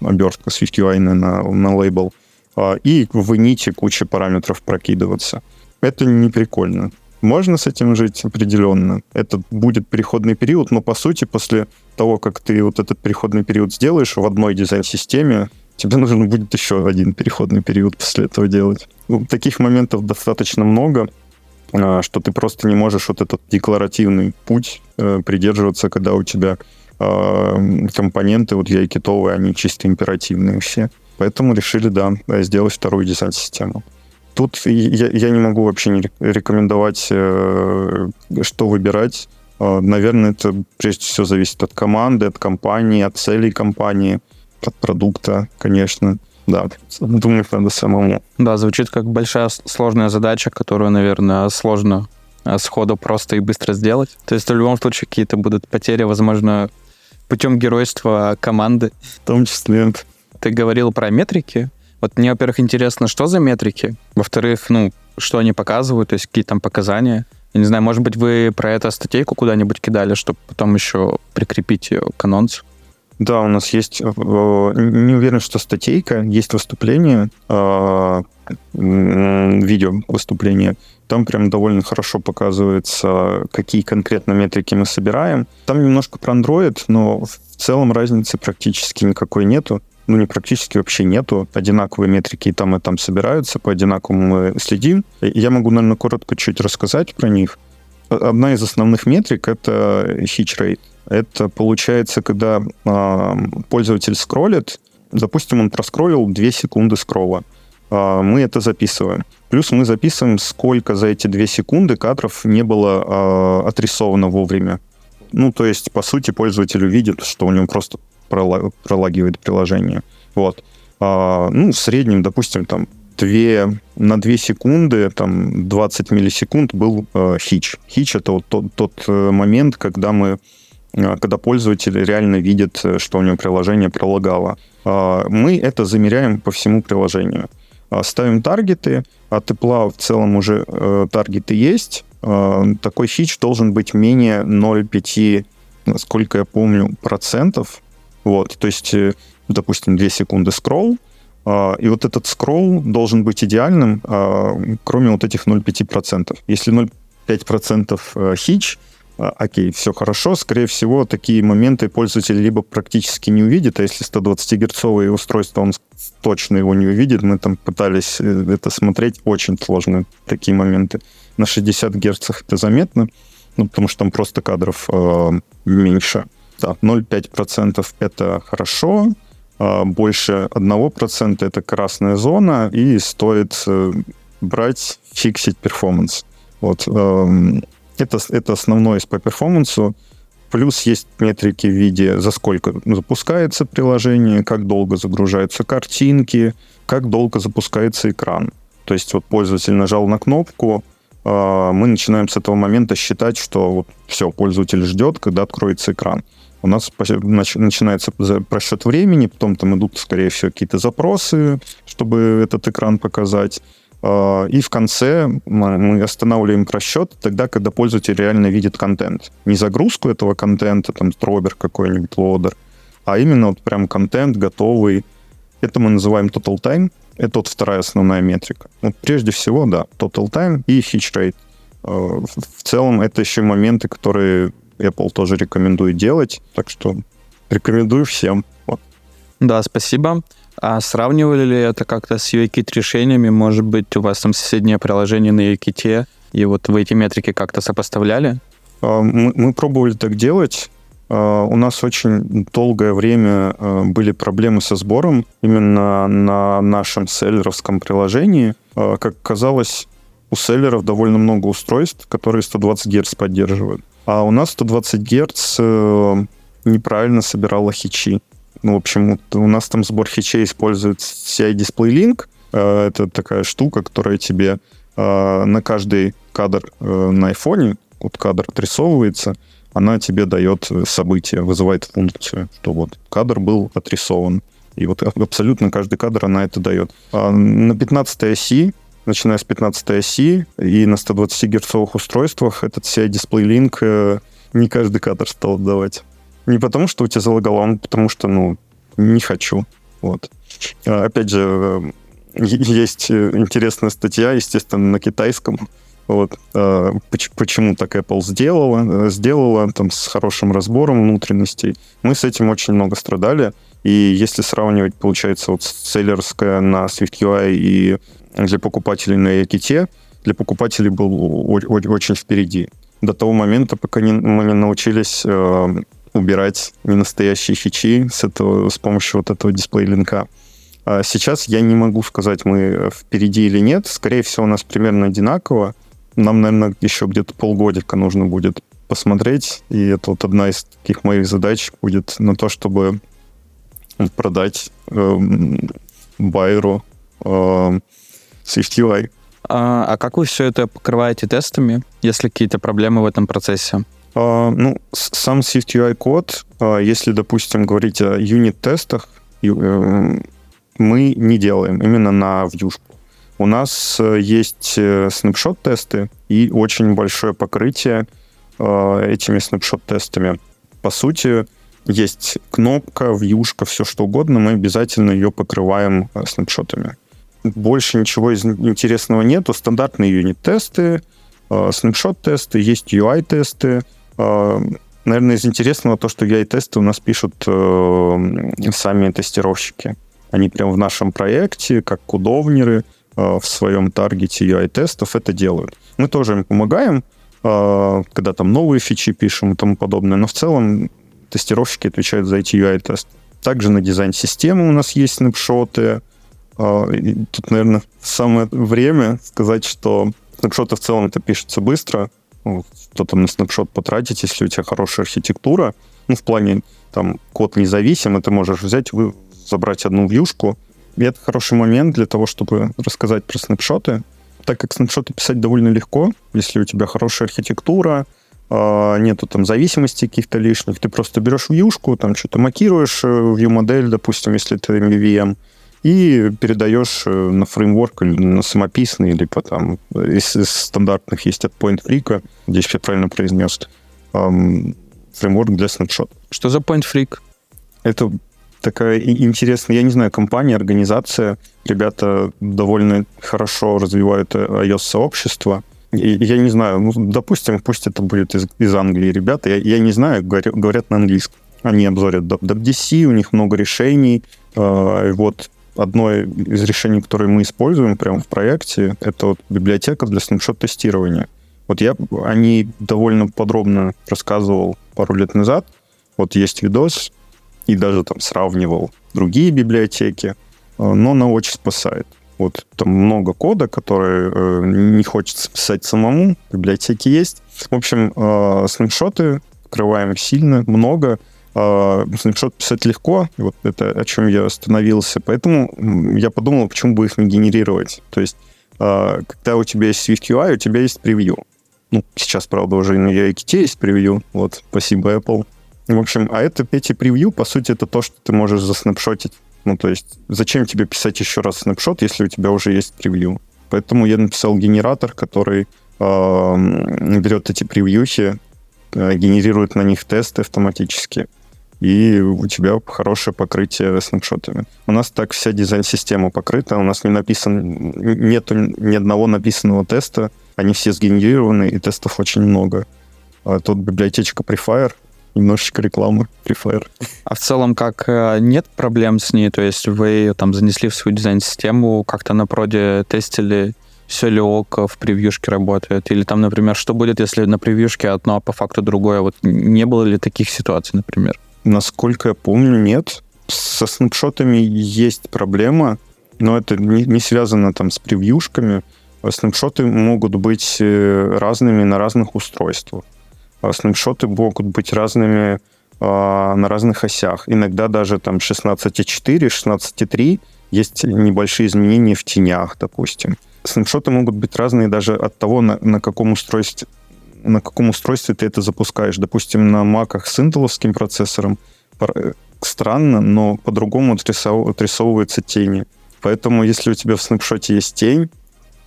обертка SwiftUI на, на лейбл, а, и в ините куча параметров прокидываться. Это не прикольно. Можно с этим жить определенно. Это будет переходный период, но по сути после того, как ты вот этот переходный период сделаешь в одной дизайн-системе, тебе нужно будет еще один переходный период после этого делать. Ну, таких моментов достаточно много, а, что ты просто не можешь вот этот декларативный путь э, придерживаться, когда у тебя а, компоненты, вот я и китовые, они чисто императивные все. Поэтому решили, да, сделать вторую дизайн-систему. Тут я, я не могу вообще не рекомендовать, э, что выбирать. А, наверное, это прежде всего зависит от команды, от компании, от целей компании, от продукта, конечно. Да, думать надо самому.
Да, звучит как большая сложная задача, которую, наверное, сложно э, сходу просто и быстро сделать. То есть в любом случае какие-то будут потери, возможно, путем геройства команды.
В том числе.
Ты говорил про метрики. Вот мне, во-первых, интересно, что за метрики? Во-вторых, ну, что они показывают, то есть какие там показания? Я не знаю, может быть, вы про это статейку куда-нибудь кидали, чтобы потом еще прикрепить ее к анонсу?
Да, у нас есть, э, не уверен, что статейка, есть выступление, э, видео выступление. Там прям довольно хорошо показывается, какие конкретно метрики мы собираем. Там немножко про Android, но в целом разницы практически никакой нету. Ну, не практически вообще нету. Одинаковые метрики и там, и там собираются, по одинаковому мы следим. Я могу, наверное, коротко чуть рассказать про них. Одна из основных метрик — это hitch rate. Это получается, когда э, пользователь скроллит, допустим, он проскроллил 2 секунды скролла. Э, мы это записываем. Плюс мы записываем, сколько за эти 2 секунды кадров не было э, отрисовано вовремя. Ну, то есть, по сути, пользователь увидит, что у него просто пролагивает приложение. Вот. А, ну, в среднем, допустим, там 2, на 2 секунды, там 20 миллисекунд был э, хич. Хич — это вот тот, тот э, момент, когда мы когда пользователь реально видит, э, что у него приложение пролагало. Э, мы это замеряем по всему приложению. Э, ставим таргеты, от Apple в целом уже э, таргеты есть. Э, такой хич должен быть менее 0,5, насколько я помню, процентов. Вот, то есть, э, допустим, 2 секунды скролл, а, и вот этот скролл должен быть идеальным, а, кроме вот этих 0,5%. Если 0,5% э, хич, а, окей, все хорошо. Скорее всего, такие моменты пользователь либо практически не увидит, а если 120-герцовое устройство, он точно его не увидит. Мы там пытались э, это смотреть, очень сложно такие моменты. На 60 герцах это заметно, ну, потому что там просто кадров э, меньше. Да, 0,5% это хорошо, а, больше 1% это красная зона, и стоит э, брать, фиксить перформанс. Вот. Эм, это, это основное по перформансу. Плюс есть метрики в виде, за сколько запускается приложение, как долго загружаются картинки, как долго запускается экран. То есть вот пользователь нажал на кнопку, а, мы начинаем с этого момента считать, что вот все, пользователь ждет, когда откроется экран у нас начинается просчет времени, потом там идут, скорее всего, какие-то запросы, чтобы этот экран показать. А, и в конце мы останавливаем просчет тогда, когда пользователь реально видит контент. Не загрузку этого контента, там, дробер какой-нибудь, лодер, а именно вот прям контент готовый. Это мы называем total time. Это вот вторая основная метрика. Вот прежде всего, да, total time и hitch rate. А, в целом это еще моменты, которые Apple тоже рекомендует делать, так что рекомендую всем. Вот.
Да, спасибо. А сравнивали ли это как-то с UIKit решениями? Может быть, у вас там соседнее приложение на UIKit, и вот вы эти метрики как-то сопоставляли?
А, мы, мы пробовали так делать. А, у нас очень долгое время а, были проблемы со сбором именно на нашем селлеровском приложении. Как казалось, у селлеров довольно много устройств, которые 120 Гц поддерживают. А у нас 120 Гц э, неправильно собирала хичи. Ну, в общем, у нас там сбор хичей использует CI Display Link. Э, это такая штука, которая тебе э, на каждый кадр на айфоне, вот кадр отрисовывается, она тебе дает событие, вызывает функцию, что вот кадр был отрисован. И вот абсолютно каждый кадр она это дает. А на 15 оси начиная с 15 оси, и на 120 герцовых устройствах этот CI-Display Link э, не каждый кадр стал отдавать. Не потому, что у тебя залагало, а потому что, ну, не хочу. Вот. А, опять же, э, есть э, интересная статья, естественно, на китайском. Вот. Почему так Apple сделала? Сделала там с хорошим разбором внутренностей. Мы с этим очень много страдали. И если сравнивать, получается, вот селлерская на SwiftUI и для покупателей на Яките, для покупателей был очень впереди. До того момента, пока не, мы не научились э, убирать ненастоящие фичи с, этого, с помощью вот этого дисплей-линка. А сейчас я не могу сказать, мы впереди или нет. Скорее всего, у нас примерно одинаково. Нам, наверное, еще где-то полгодика нужно будет посмотреть. И это вот одна из таких моих задач будет на то, чтобы продать э, байеру э, SwiftUI.
А, а как вы все это покрываете тестами, если какие-то проблемы в этом процессе?
А, ну, сам SwiftUI код, а, если, допустим, говорить о юнит-тестах, э, мы не делаем именно на вьюшку. У нас э, есть э, снапшот-тесты и очень большое покрытие этими снапшот-тестами. По сути, есть кнопка, вьюшка, все что угодно, мы обязательно ее покрываем снапшотами больше ничего интересного нету. Стандартные юнит-тесты, снапшот-тесты, есть UI-тесты. Э, наверное, из интересного то, что UI-тесты у нас пишут э, сами тестировщики. Они прямо в нашем проекте, как кудовнеры, в своем таргете UI-тестов это делают. Мы тоже им помогаем, когда там новые фичи пишем и тому подобное, но в целом тестировщики отвечают за эти UI-тесты. Также на дизайн системы у нас есть снапшоты, а, тут, наверное, самое время сказать, что снапшоты в целом это пишется быстро. Что там на снапшот потратить, если у тебя хорошая архитектура. Ну, в плане, там, код независим, и ты можешь взять, вы, забрать одну вьюшку. И это хороший момент для того, чтобы рассказать про снапшоты. Так как снапшоты писать довольно легко, если у тебя хорошая архитектура, а, нету там зависимостей каких-то лишних, ты просто берешь вьюшку, там что-то макируешь, э, view-модель, допустим, если это MVVM, и передаешь э, на фреймворк или на самописный, либо там из, из стандартных есть от Point Freak, здесь я правильно произнес, эм, фреймворк для снапшот.
Что за Point Freak?
Это такая интересная, я не знаю, компания, организация. Ребята довольно хорошо развивают э, iOS-сообщество. И, я не знаю, ну, допустим, пусть это будет из, из Англии ребята, я, я не знаю, говорят, говорят на английском. Они обзорят WebDC, у них много решений. Э, вот одно из решений, которые мы используем прямо в проекте, это вот библиотека для снапшот-тестирования. Вот я о ней довольно подробно рассказывал пару лет назад. Вот есть видос, и даже там сравнивал другие библиотеки, э, но она очень спасает. Вот там много кода, который э, не хочется писать самому, библиотеки есть. В общем, э, снапшоты открываем сильно, много, снапшот писать легко, вот это о чем я остановился, поэтому я подумал, почему бы их не генерировать. То есть, а, когда у тебя есть SwiftUI, у тебя есть превью. Ну, сейчас, правда, уже на UIKit есть превью, вот, спасибо Apple. В общем, а это эти превью, по сути, это то, что ты можешь заснапшотить. Ну, то есть, зачем тебе писать еще раз снапшот, если у тебя уже есть превью? Поэтому я написал генератор, который э, берет эти превьюхи, э, генерирует на них тесты автоматически, и у тебя хорошее покрытие снапшотами. У нас так вся дизайн-система покрыта, у нас не написан, нету ни одного написанного теста, они все сгенерированы, и тестов очень много. А тут библиотечка Prefire, немножечко рекламы Prefire.
А в целом как э, нет проблем с ней? То есть вы ее там занесли в свою дизайн-систему, как-то на проде тестили, все ли ок в превьюшке работает? Или там, например, что будет, если на превьюшке одно, а по факту другое? Вот не было ли таких ситуаций, например?
Насколько я помню, нет. Со снапшотами есть проблема, но это не, не связано там с превьюшками. Снапшоты могут быть э, разными на разных устройствах. Снапшоты могут быть разными а, на разных осях. Иногда даже там 16.4, 16.3 есть небольшие изменения в тенях, допустим. Снапшоты могут быть разные даже от того, на, на каком устройстве на каком устройстве ты это запускаешь. Допустим, на маках с интеловским процессором странно, но по-другому отрисовываются тени. Поэтому, если у тебя в снапшоте есть тень,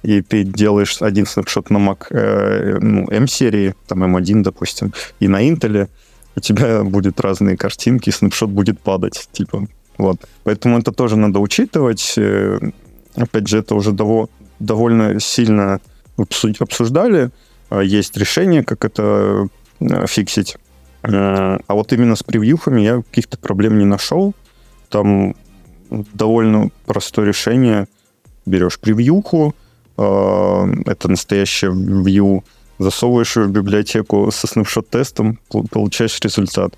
и ты делаешь один снапшот на Mac э, ну, M-серии, там M1, допустим, и на Intel, у тебя будут разные картинки, и снапшот будет падать, типа, вот. Поэтому это тоже надо учитывать. Э, опять же, это уже дово- довольно сильно обсуждали, есть решение, как это э, фиксить. Э, а вот именно с превьюхами я каких-то проблем не нашел. Там довольно простое решение. Берешь превьюху, э, это настоящее view, засовываешь ее в библиотеку со снапшот-тестом, получаешь результат.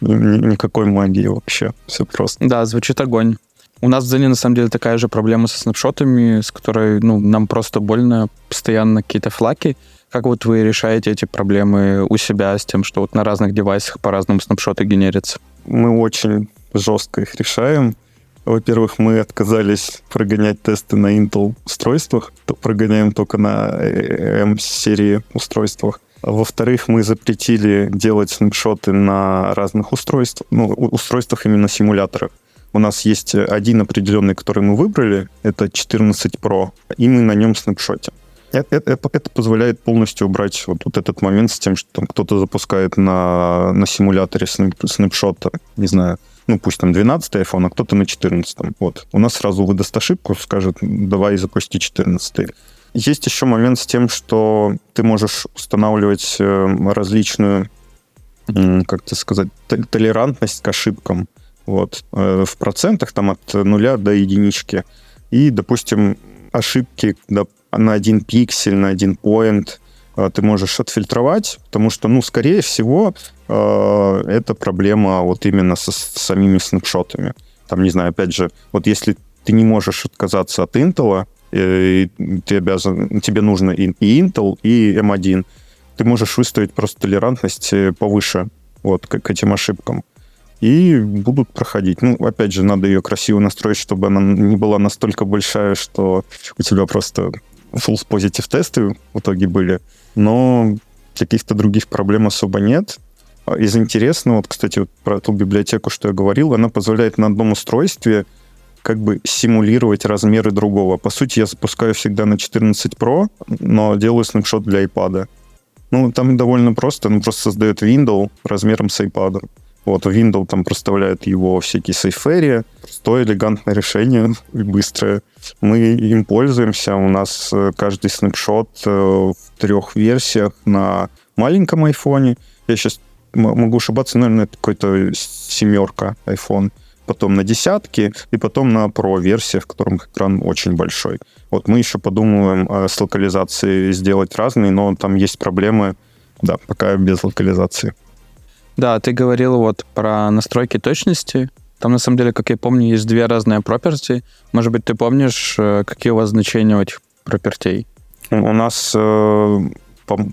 Никакой магии вообще, все просто.
Да, звучит огонь. У нас в Зене, на самом деле, такая же проблема со снапшотами, с которой ну, нам просто больно, постоянно какие-то флаки. Как вот вы решаете эти проблемы у себя с тем, что вот на разных девайсах по-разному снапшоты генерятся?
Мы очень жестко их решаем. Во-первых, мы отказались прогонять тесты на Intel устройствах, то прогоняем только на M-серии устройствах. Во-вторых, мы запретили делать снапшоты на разных устройствах, ну, устройствах именно симуляторах. У нас есть один определенный, который мы выбрали, это 14 Pro, и мы на нем снапшотим. Это, это, это позволяет полностью убрать вот, вот этот момент с тем, что там кто-то запускает на, на симуляторе снэп, снэпшота, не знаю, ну пусть там 12 iPhone, а кто-то на 14. Вот. У нас сразу выдаст ошибку, скажет, давай запусти 14. Есть еще момент с тем, что ты можешь устанавливать э, различную, как это сказать, толерантность к ошибкам. Вот. Э, в процентах там от нуля до единички. И, допустим, ошибки на один пиксель, на один поинт э, ты можешь отфильтровать, потому что, ну, скорее всего, э, это проблема вот именно со, с самими снапшотами. Там, не знаю, опять же, вот если ты не можешь отказаться от Intel, э, ты обязан, тебе нужно и Intel, и M1, ты можешь выставить просто толерантность повыше вот, к, к этим ошибкам. И будут проходить. Ну, опять же, надо ее красиво настроить, чтобы она не была настолько большая, что у тебя просто false positive тесты в итоге были. Но каких-то других проблем особо нет. А из интересного, вот, кстати, вот про ту библиотеку, что я говорил, она позволяет на одном устройстве как бы симулировать размеры другого. По сути, я запускаю всегда на 14 Pro, но делаю снапшот для iPad. Ну, там довольно просто. Он просто создает window размером с iPad. Вот, Windows там проставляет его всякие сейфери. Простое, элегантное решение быстрое. Мы им пользуемся. У нас э, каждый снапшот э, в трех версиях на маленьком айфоне. Я сейчас могу ошибаться, наверное, это какой-то семерка iPhone потом на десятки, и потом на Pro версия, в котором экран очень большой. Вот мы еще подумаем с локализацией сделать разные, но там есть проблемы, да, пока без локализации.
Да, ты говорил вот про настройки точности. Там, на самом деле, как я помню, есть две разные property. Может быть, ты помнишь, э, какие у вас значения у этих пропертей?
У нас, э,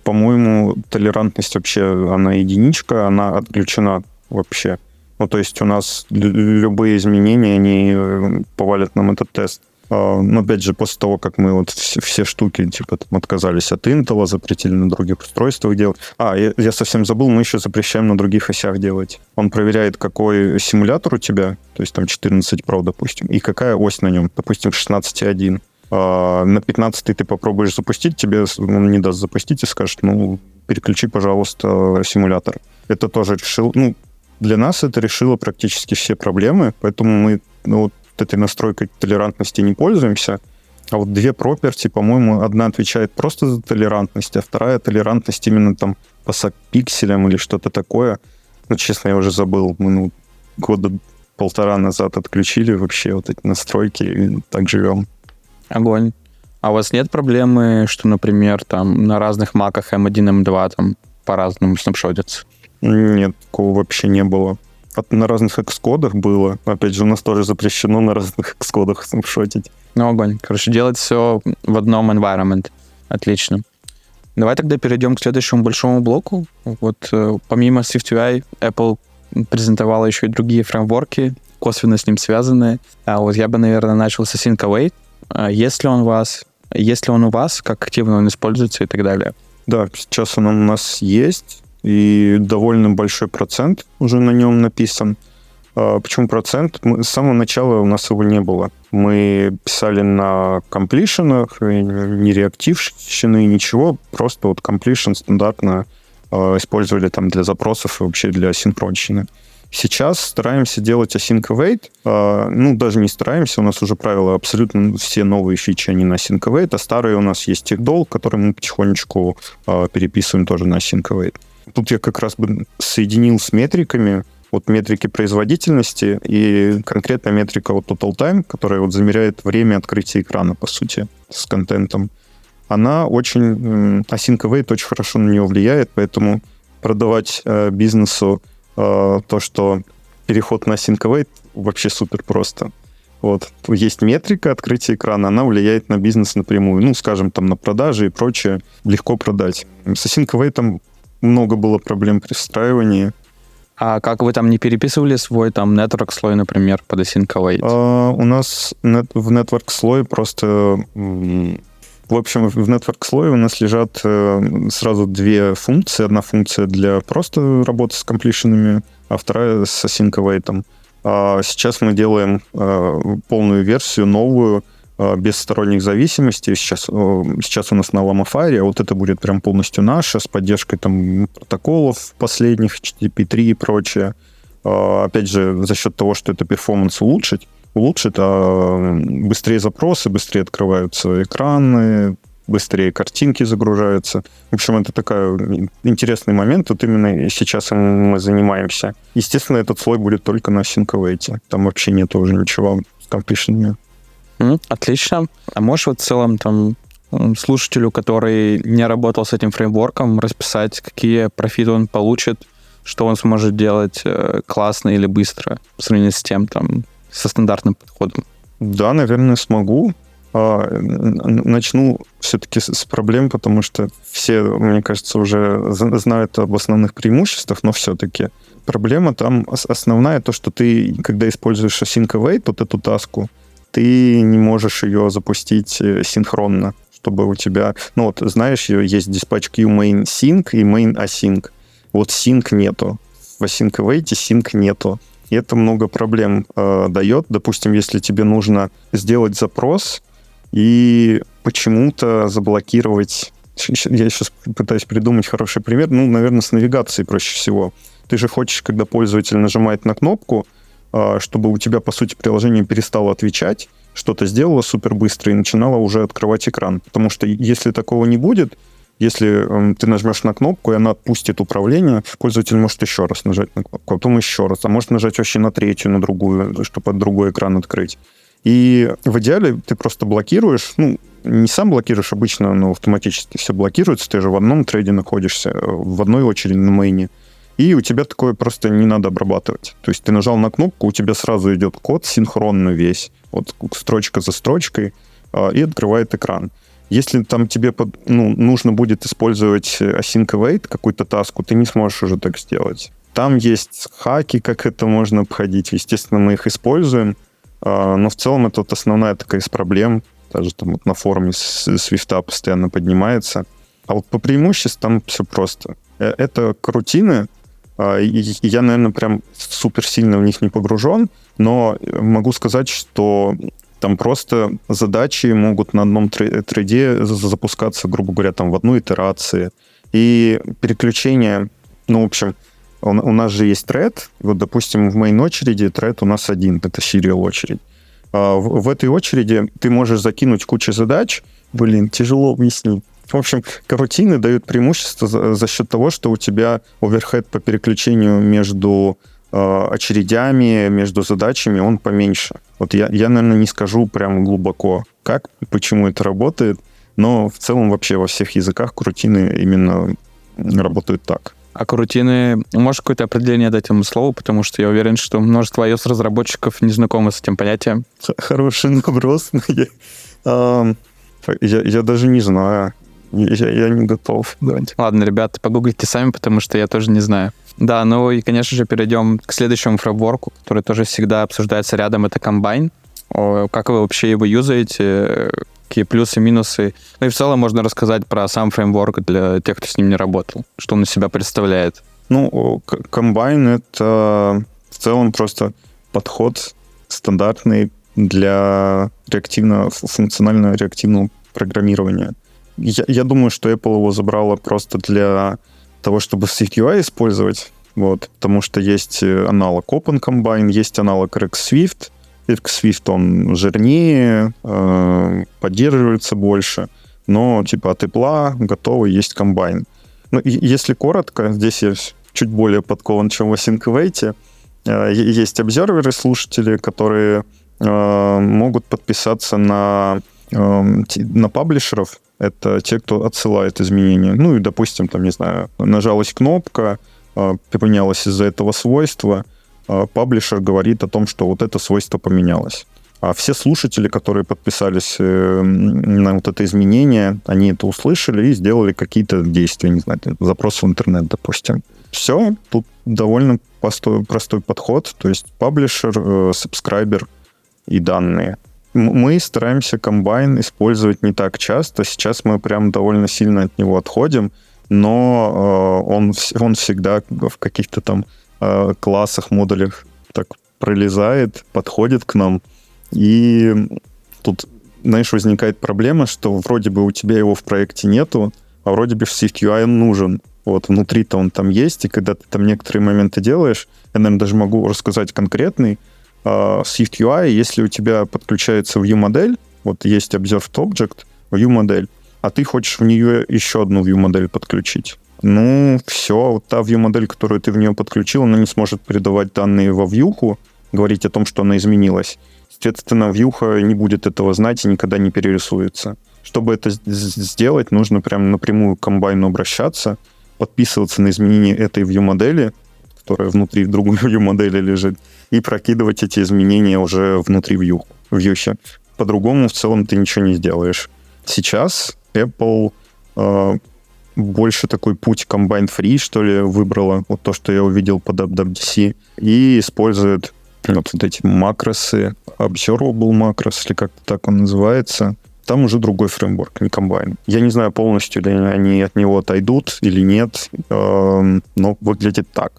по-моему, толерантность вообще, она единичка, она отключена вообще. Ну, то есть у нас любые изменения, они э, повалят нам этот тест. А, но опять же, после того, как мы вот все, все штуки типа там, отказались от Intel, запретили на других устройствах делать. А, я, я совсем забыл, мы еще запрещаем на других осях делать. Он проверяет, какой симулятор у тебя, то есть там 14 Pro, допустим, и какая ось на нем, допустим, 16.1. А, на 15 ты попробуешь запустить, тебе он не даст запустить и скажет, ну, переключи, пожалуйста, симулятор. Это тоже решил, ну, для нас это решило практически все проблемы, поэтому мы ну, вот этой настройкой толерантности не пользуемся. А вот две проперти, по-моему, одна отвечает просто за толерантность, а вторая толерантность именно там по пикселям или что-то такое. Ну, честно, я уже забыл. Мы ну, года полтора назад отключили вообще вот эти настройки и так живем.
Огонь. А у вас нет проблемы, что, например, там на разных маках M1, M2 там по-разному снапшотятся?
Нет, такого вообще не было. На разных экскодах было. Опять же, у нас тоже запрещено на разных экскодах снапшотить.
Ну, огонь. Короче, делать все в одном environment. Отлично. Давай тогда перейдем к следующему большому блоку. Вот э, помимо SwiftUI, Apple презентовала еще и другие фреймворки, косвенно с ним связанные. А вот я бы, наверное, начал с Async Await. А если он у вас, если он у вас, как активно он используется и так далее.
Да, сейчас он у нас есть и довольно большой процент уже на нем написан. А, почему процент? Мы, с самого начала у нас его не было. Мы писали на комплишенах, не реактивщины, ничего, просто вот комплишен стандартно э, использовали там для запросов и вообще для синхронщины. Сейчас стараемся делать async await. Э, ну, даже не стараемся, у нас уже правила абсолютно все новые фичи, они на async await, а старые у нас есть TickDoll, который мы потихонечку э, переписываем тоже на async await. Тут я как раз бы соединил с метриками, вот метрики производительности и конкретно метрика вот Total Time, которая вот замеряет время открытия экрана, по сути, с контентом. Она очень, Async Await очень хорошо на нее влияет, поэтому продавать э, бизнесу э, то, что переход на Async Await вообще супер просто. Вот. Есть метрика открытия экрана, она влияет на бизнес напрямую. Ну, скажем, там на продажи и прочее. Легко продать. С Async Await много было проблем при встраивании.
А как вы там не переписывали свой там network слой, например, под async?
А, у нас нет, в network слой просто... В общем, в network слое у нас лежат э, сразу две функции. Одна функция для просто работы с комплишенами, а вторая с async await. А сейчас мы делаем э, полную версию, новую, без сторонних зависимостей. Сейчас, э, сейчас у нас на Lamafire, а вот это будет прям полностью наше, с поддержкой там протоколов последних, HTTP3 и прочее. Э, опять же, за счет того, что это перформанс улучшить, улучшит, а быстрее запросы, быстрее открываются экраны, быстрее картинки загружаются. В общем, это такой интересный момент. Вот именно сейчас мы занимаемся. Естественно, этот слой будет только на Sync Там вообще нет уже ничего с компишенами.
Отлично. А можешь вот в целом там слушателю, который не работал с этим фреймворком, расписать, какие профиты он получит, что он сможет делать э, классно или быстро в сравнении с тем, там, со стандартным подходом?
Да, наверное, смогу. А, начну все-таки с проблем, потому что все, мне кажется, уже знают об основных преимуществах, но все-таки проблема там основная, то, что ты, когда используешь async await, вот эту таску, ты не можешь ее запустить э, синхронно, чтобы у тебя... Ну вот, знаешь, есть диспатч queue main sync и main async. Вот sync нету. В async await sync нету. И это много проблем э, дает. Допустим, если тебе нужно сделать запрос, и почему-то заблокировать... Я сейчас пытаюсь придумать хороший пример. Ну, наверное, с навигацией проще всего. Ты же хочешь, когда пользователь нажимает на кнопку, чтобы у тебя, по сути, приложение перестало отвечать, что-то сделало супер быстро и начинало уже открывать экран. Потому что если такого не будет, если ты нажмешь на кнопку, и она отпустит управление, пользователь может еще раз нажать на кнопку, а потом еще раз, а может нажать вообще на третью, на другую, чтобы другой экран открыть. И в идеале ты просто блокируешь, ну, не сам блокируешь обычно, но автоматически все блокируется, ты же в одном трейде находишься, в одной очереди на мейне, и у тебя такое просто не надо обрабатывать. То есть ты нажал на кнопку, у тебя сразу идет код синхронно весь, вот строчка за строчкой, а, и открывает экран. Если там тебе ну, нужно будет использовать async await, какую-то таску, ты не сможешь уже так сделать. Там есть хаки, как это можно обходить. Естественно, мы их используем, а, но в целом это вот основная такая из проблем. Даже там вот на форуме Свифта постоянно поднимается. А вот по преимуществам все просто. Э, это крутины. А, я, наверное, прям супер сильно в них не погружен, но могу сказать, что там просто задачи могут на одном трейде запускаться, грубо говоря, там в одной итерации. И переключение, ну, в общем, у, нас же есть тред, вот, допустим, в main очереди тред у нас один, это serial очередь. А в этой очереди ты можешь закинуть кучу задач, блин, тяжело объяснить. В общем, карутины дают преимущество за, за счет того, что у тебя оверхед по переключению между э, очередями, между задачами, он поменьше. Вот я, я, наверное, не скажу прям глубоко, как, почему это работает, но в целом вообще во всех языках крутины именно работают так.
А крутины, можешь какое-то определение дать этому слову, потому что я уверен, что множество iOS-разработчиков не знакомы с этим понятием.
Хороший вопрос. Я, я даже не знаю. Я, я не готов.
Давайте. Ладно, ребята, погуглите сами, потому что я тоже не знаю. Да, ну и, конечно же, перейдем к следующему фреймворку, который тоже всегда обсуждается рядом, это комбайн. Как вы вообще его юзаете? какие плюсы, минусы. Ну и в целом можно рассказать про сам фреймворк для тех, кто с ним не работал. Что он из себя представляет?
Ну, комбайн — это в целом просто подход стандартный для реактивного, функционального реактивного программирования. Я, я думаю, что Apple его забрала просто для того, чтобы SwiftUI использовать, вот, потому что есть аналог OpenCombine, есть аналог RxSwift, Swift, он жирнее, э, поддерживается больше, но типа от Apple готовый есть комбайн. Ну, если коротко, здесь я чуть более подкован, чем в Async э, Есть обзерверы, слушатели, которые э, могут подписаться на, на паблишеров. Это те, кто отсылает изменения. Ну и, допустим, там, не знаю, нажалась кнопка, поменялось из-за этого свойства – а, паблишер говорит о том, что вот это свойство поменялось. А все слушатели, которые подписались э, на вот это изменение, они это услышали и сделали какие-то действия, не знаю, запрос в интернет, допустим. Все, тут довольно простой, простой подход, то есть паблишер, э, сабскрайбер и данные. Мы стараемся комбайн использовать не так часто. Сейчас мы прям довольно сильно от него отходим, но э, он, он всегда в каких-то там э, классах, модулях так пролезает, подходит к нам. И тут, знаешь, возникает проблема, что вроде бы у тебя его в проекте нету, а вроде бы в SwiftUI он нужен. Вот внутри-то он там есть, и когда ты там некоторые моменты делаешь, я, наверное, даже могу рассказать конкретный, э, SwiftUI, если у тебя подключается view-модель, вот есть Observed Object, view-модель, а ты хочешь в нее еще одну view-модель подключить ну, все, вот та view-модель, которую ты в нее подключил, она не сможет передавать данные во вьюху, говорить о том, что она изменилась. Соответственно, вьюха не будет этого знать и никогда не перерисуется. Чтобы это сделать, нужно прям напрямую к комбайну обращаться, подписываться на изменения этой view-модели, которая внутри другой view-модели лежит, и прокидывать эти изменения уже внутри view, вьюхи. по-другому в целом ты ничего не сделаешь. Сейчас Apple э, больше такой путь Combine Free, что ли, выбрала, вот то, что я увидел под WWDC, и использует вот, вот эти макросы, Observable macros, или как-то так он называется, там уже другой фреймворк, не комбайн. Я не знаю полностью ли они от него отойдут или нет, эм, но выглядит так.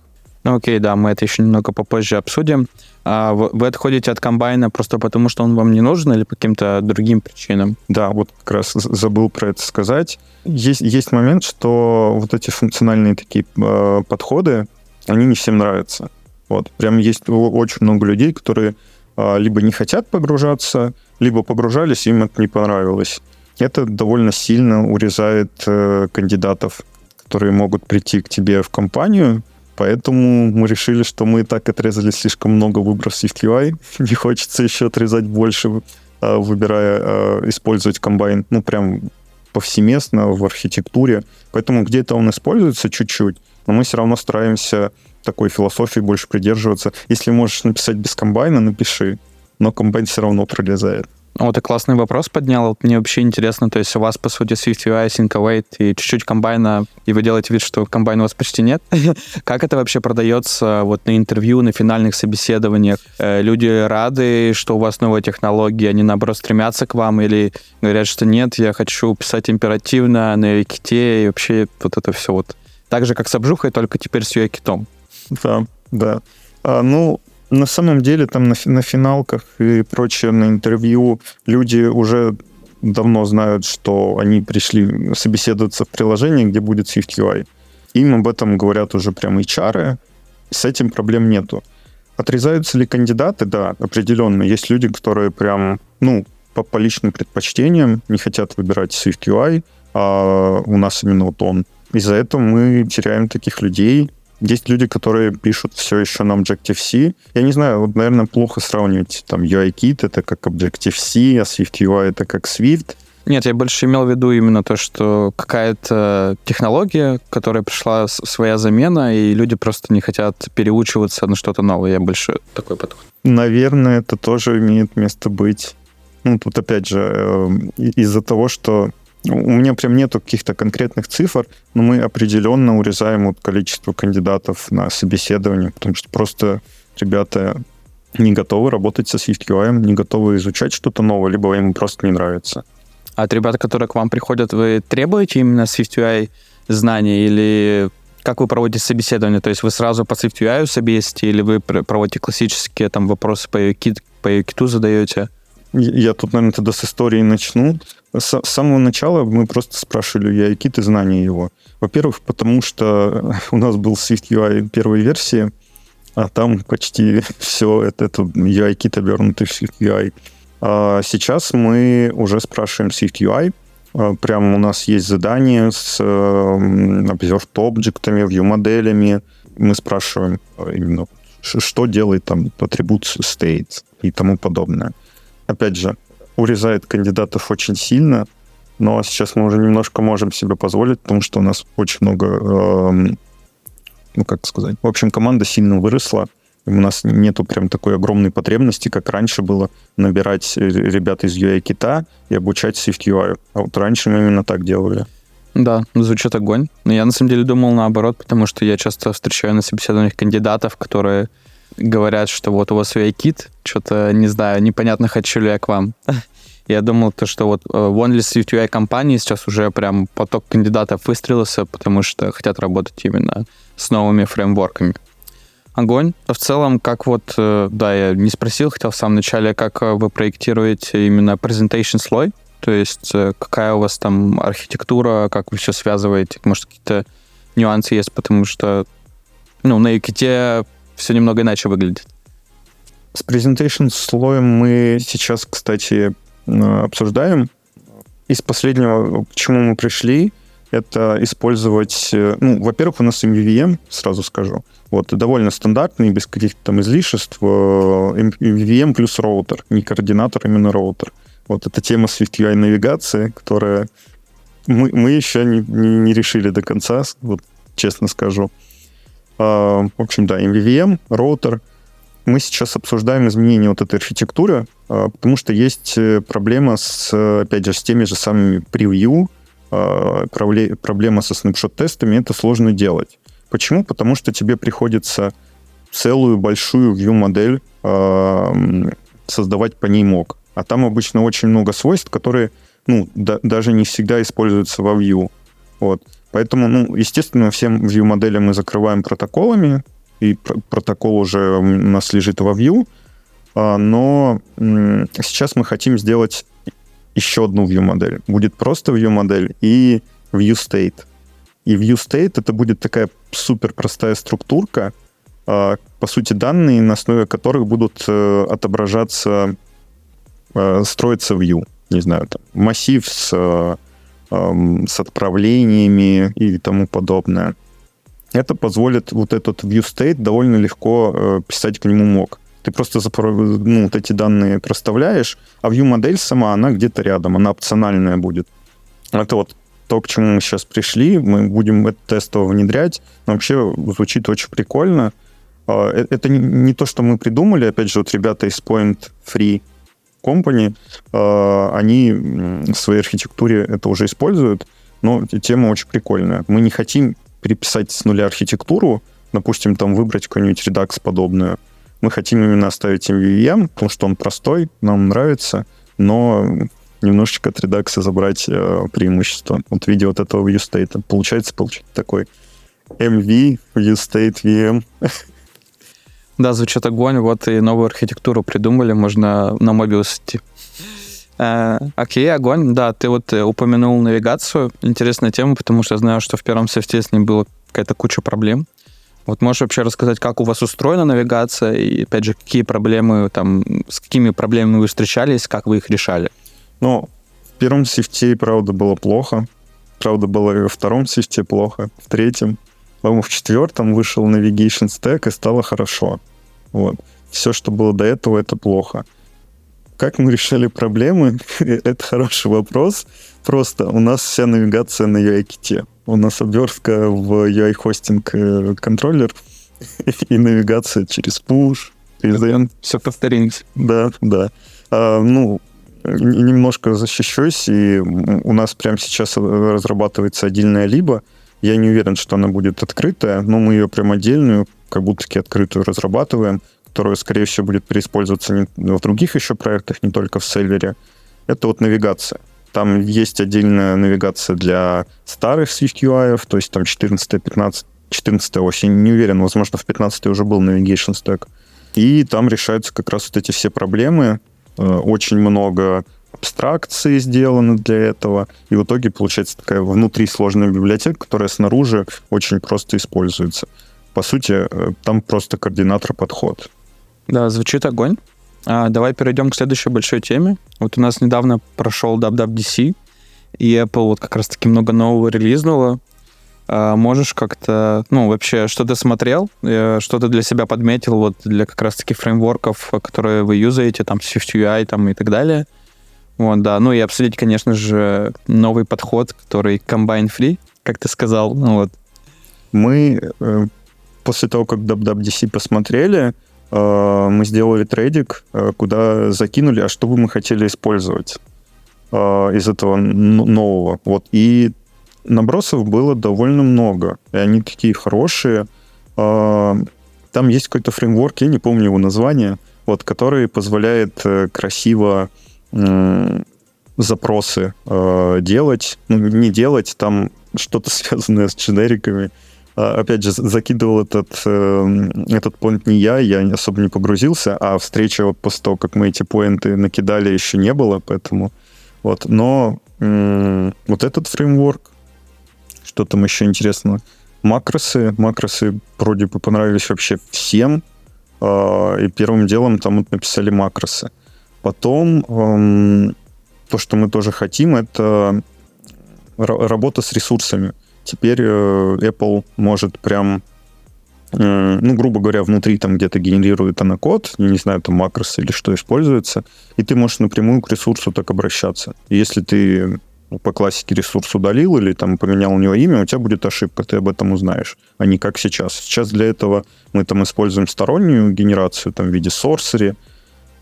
Окей, да, мы это еще немного попозже обсудим. А вы отходите от комбайна просто потому, что он вам не нужен или по каким-то другим причинам?
Да, вот как раз забыл про это сказать. Есть, есть момент, что вот эти функциональные такие э, подходы, они не всем нравятся. Вот. Прям есть очень много людей, которые э, либо не хотят погружаться, либо погружались, им это не понравилось. Это довольно сильно урезает э, кандидатов, которые могут прийти к тебе в компанию, поэтому мы решили, что мы и так отрезали слишком много выборов SwiftUI, не хочется еще отрезать больше, э, выбирая э, использовать комбайн, ну, прям повсеместно в архитектуре. Поэтому где-то он используется чуть-чуть, но мы все равно стараемся такой философии больше придерживаться. Если можешь написать без комбайна, напиши но комбайн все равно пролезает.
Вот и классный вопрос поднял. Вот мне вообще интересно, то есть у вас, по сути, SwiftUI, SyncAwait и чуть-чуть комбайна, и вы делаете вид, что комбайна у вас почти нет. как это вообще продается вот на интервью, на финальных собеседованиях? Э, люди рады, что у вас новая технология, они, наоборот, стремятся к вам или говорят, что нет, я хочу писать императивно на UIKit и вообще вот это все вот. Так же, как с обжухой, только теперь с UIKit.
Да, да. А, ну, на самом деле там на, на финалках и прочее, на интервью люди уже давно знают, что они пришли собеседоваться в приложении, где будет SwiftUI. Им об этом говорят уже прям HR, с этим проблем нету. Отрезаются ли кандидаты? Да, определенно. Есть люди, которые прям, ну, по, по личным предпочтениям не хотят выбирать SwiftUI, а у нас именно вот он. Из-за этого мы теряем таких людей, есть люди, которые пишут все еще на Objective-C. Я не знаю, вот, наверное, плохо сравнивать там UI-Kit, это как Objective-C, а Swift-UI это как Swift.
Нет, я больше имел в виду именно то, что какая-то технология, которая пришла своя замена, и люди просто не хотят переучиваться на что-то новое. Я больше такой подход.
Наверное, это тоже имеет место быть. Ну, тут опять же, э, из-за того, что у меня прям нету каких-то конкретных цифр, но мы определенно урезаем вот количество кандидатов на собеседование, потому что просто ребята не готовы работать со SwiftUI, не готовы изучать что-то новое, либо им просто не нравится.
А от ребят, которые к вам приходят, вы требуете именно SwiftUI знаний или как вы проводите собеседование? То есть вы сразу по SwiftUI собесите или вы проводите классические там вопросы по UKIT, по UKIT задаете?
Я тут, наверное, тогда с истории начну. С, самого начала мы просто спрашивали я какие-то знания его. Во-первых, потому что у нас был Swift UI первой версии, а там почти все это, это UI-кит, обернутый в Swift UI. А сейчас мы уже спрашиваем Swift UI. А, прямо у нас есть задание с э, observed объектами, view-моделями. Мы спрашиваем а, именно, что делает там атрибут state и тому подобное. Опять же, урезает кандидатов очень сильно, но сейчас мы уже немножко можем себе позволить, потому что у нас очень много, э, ну как сказать, в общем, команда сильно выросла, у нас нету прям такой огромной потребности, как раньше было набирать э, ребят из UI-кита и обучать SwiftUI. А вот раньше мы именно так делали.
Да, звучит огонь. Но я на самом деле думал наоборот, потому что я часто встречаю на собеседованиях кандидатов, которые говорят, что вот у вас UI-кит, что-то, не знаю, непонятно, хочу ли я к вам. Я думал, то, что вот э, в Only Swift UI компании сейчас уже прям поток кандидатов выстрелился, потому что хотят работать именно с новыми фреймворками. Огонь. В целом, как вот, э, да, я не спросил, хотел в самом начале, как э, вы проектируете именно presentation слой, то есть какая у вас там архитектура, как вы все связываете, может, какие-то нюансы есть, потому что ну, на Юките все немного иначе выглядит.
С presentation слоем мы сейчас, кстати, Э, обсуждаем. Из последнего, к чему мы пришли, это использовать, э, ну, во-первых, у нас MVVM, сразу скажу, вот, довольно стандартный, без каких-то там излишеств, э, MVVM плюс роутер, не координатор, именно роутер. Вот эта тема SwiftUI навигации, которая мы, мы еще не, не, не решили до конца, вот честно скажу. А, в общем, да, MVVM, роутер, мы сейчас обсуждаем изменения вот этой архитектуры, а, потому что есть э, проблема с, опять же, с теми же самыми превью, а, проблема со снапшот-тестами, это сложно делать. Почему? Потому что тебе приходится целую большую view-модель создавать по ней мог. А там обычно очень много свойств, которые ну, да, даже не всегда используются во Vue. Вот. Поэтому, ну, естественно, всем Vue-модели мы закрываем протоколами, и пр- протокол уже у нас лежит во Vue, а, но сейчас мы хотим сделать еще одну Vue-модель. Будет просто Vue-модель и Vue-state. И Vue-state это будет такая супер простая структурка, а, по сути, данные, на основе которых будут э, отображаться, э, строиться Vue. Не знаю, там, массив с, э, с отправлениями и тому подобное. Это позволит вот этот view state довольно легко писать к нему мог. Ты просто ну, вот эти данные проставляешь, а view модель сама, она где-то рядом, она опциональная будет. Это вот то, к чему мы сейчас пришли, мы будем это тестово внедрять. Вообще звучит очень прикольно. А, э, это не то, что мы придумали. Опять же, вот ребята из Point Free Company, а, они в своей архитектуре это уже используют, но тема очень прикольная. Мы не хотим переписать с нуля архитектуру, допустим, там выбрать какой-нибудь редакс подобную. Мы хотим именно оставить MVVM, потому что он простой, нам нравится, но немножечко от редакса забрать э, преимущество. Вот в виде вот этого viewstate. Получается, получить такой MV, viewstate, VM.
Да, звучит огонь. Вот и новую архитектуру придумали, можно на Mobius идти. Э, окей, огонь. Да, ты вот э, упомянул навигацию. Интересная тема, потому что я знаю, что в первом софте с ним было какая-то куча проблем. Вот можешь вообще рассказать, как у вас устроена навигация, и, опять же, какие проблемы, там, с какими проблемами вы встречались, как вы их решали?
Ну, в первом сифте, правда, было плохо. Правда, было и во втором сифте плохо. В третьем. По-моему, в четвертом вышел Navigation Stack, и стало хорошо. Вот. Все, что было до этого, это плохо. Как мы решали проблемы? это хороший вопрос. Просто у нас вся навигация на UI-ките. У нас обвертка в UI-хостинг э, контроллер и навигация через push,
present. Все повторилось.
Да, да. А, ну, немножко защищусь, и у нас прямо сейчас разрабатывается отдельная либо. Я не уверен, что она будет открытая, но мы ее прям отдельную как будто-таки открытую разрабатываем, которая, скорее всего, будет переиспользоваться в других еще проектах, не только в Селвере. Это вот навигация. Там есть отдельная навигация для старых Swift UI, то есть там 14, 15, 14 осень, не уверен, возможно, в 15 уже был Navigation Stack. И там решаются как раз вот эти все проблемы. Э, очень много абстракции сделаны для этого, и в итоге получается такая внутри сложная библиотека, которая снаружи очень просто используется по сути, э, там просто координатор подход.
Да, звучит огонь. А, давай перейдем к следующей большой теме. Вот у нас недавно прошел WWDC, и Apple вот как раз-таки много нового релизнула. А, можешь как-то, ну, вообще, что ты смотрел, э, что ты для себя подметил вот для как раз-таки фреймворков, которые вы юзаете, там, SwiftUI там и так далее. Вот, да. Ну и обсудить, конечно же, новый подход, который Free, как ты сказал. Ну, вот.
Мы э, после того, как WWDC посмотрели, э, мы сделали трейдик, э, куда закинули, а что бы мы хотели использовать э, из этого нового. Вот. И набросов было довольно много. И они такие хорошие. Там есть какой-то фреймворк, я не помню его название, вот, который позволяет красиво запросы делать. Ну, не делать, там что-то связанное с дженериками. А, опять же, закидывал этот, эм, этот поинт не я, я особо не погрузился, а встреча вот после того, как мы эти поинты накидали, еще не было, поэтому вот. Но вот этот фреймворк, что там еще интересно, макросы, макросы вроде бы понравились вообще всем, а, и первым делом там вот написали макросы. Потом эм, то, что мы тоже хотим, это работа с ресурсами теперь э, Apple может прям, э, ну, грубо говоря, внутри там где-то генерирует она код, не знаю, там макросы или что используется, и ты можешь напрямую к ресурсу так обращаться. И если ты по классике ресурс удалил или там поменял у него имя, у тебя будет ошибка, ты об этом узнаешь, а не как сейчас. Сейчас для этого мы там используем стороннюю генерацию там в виде а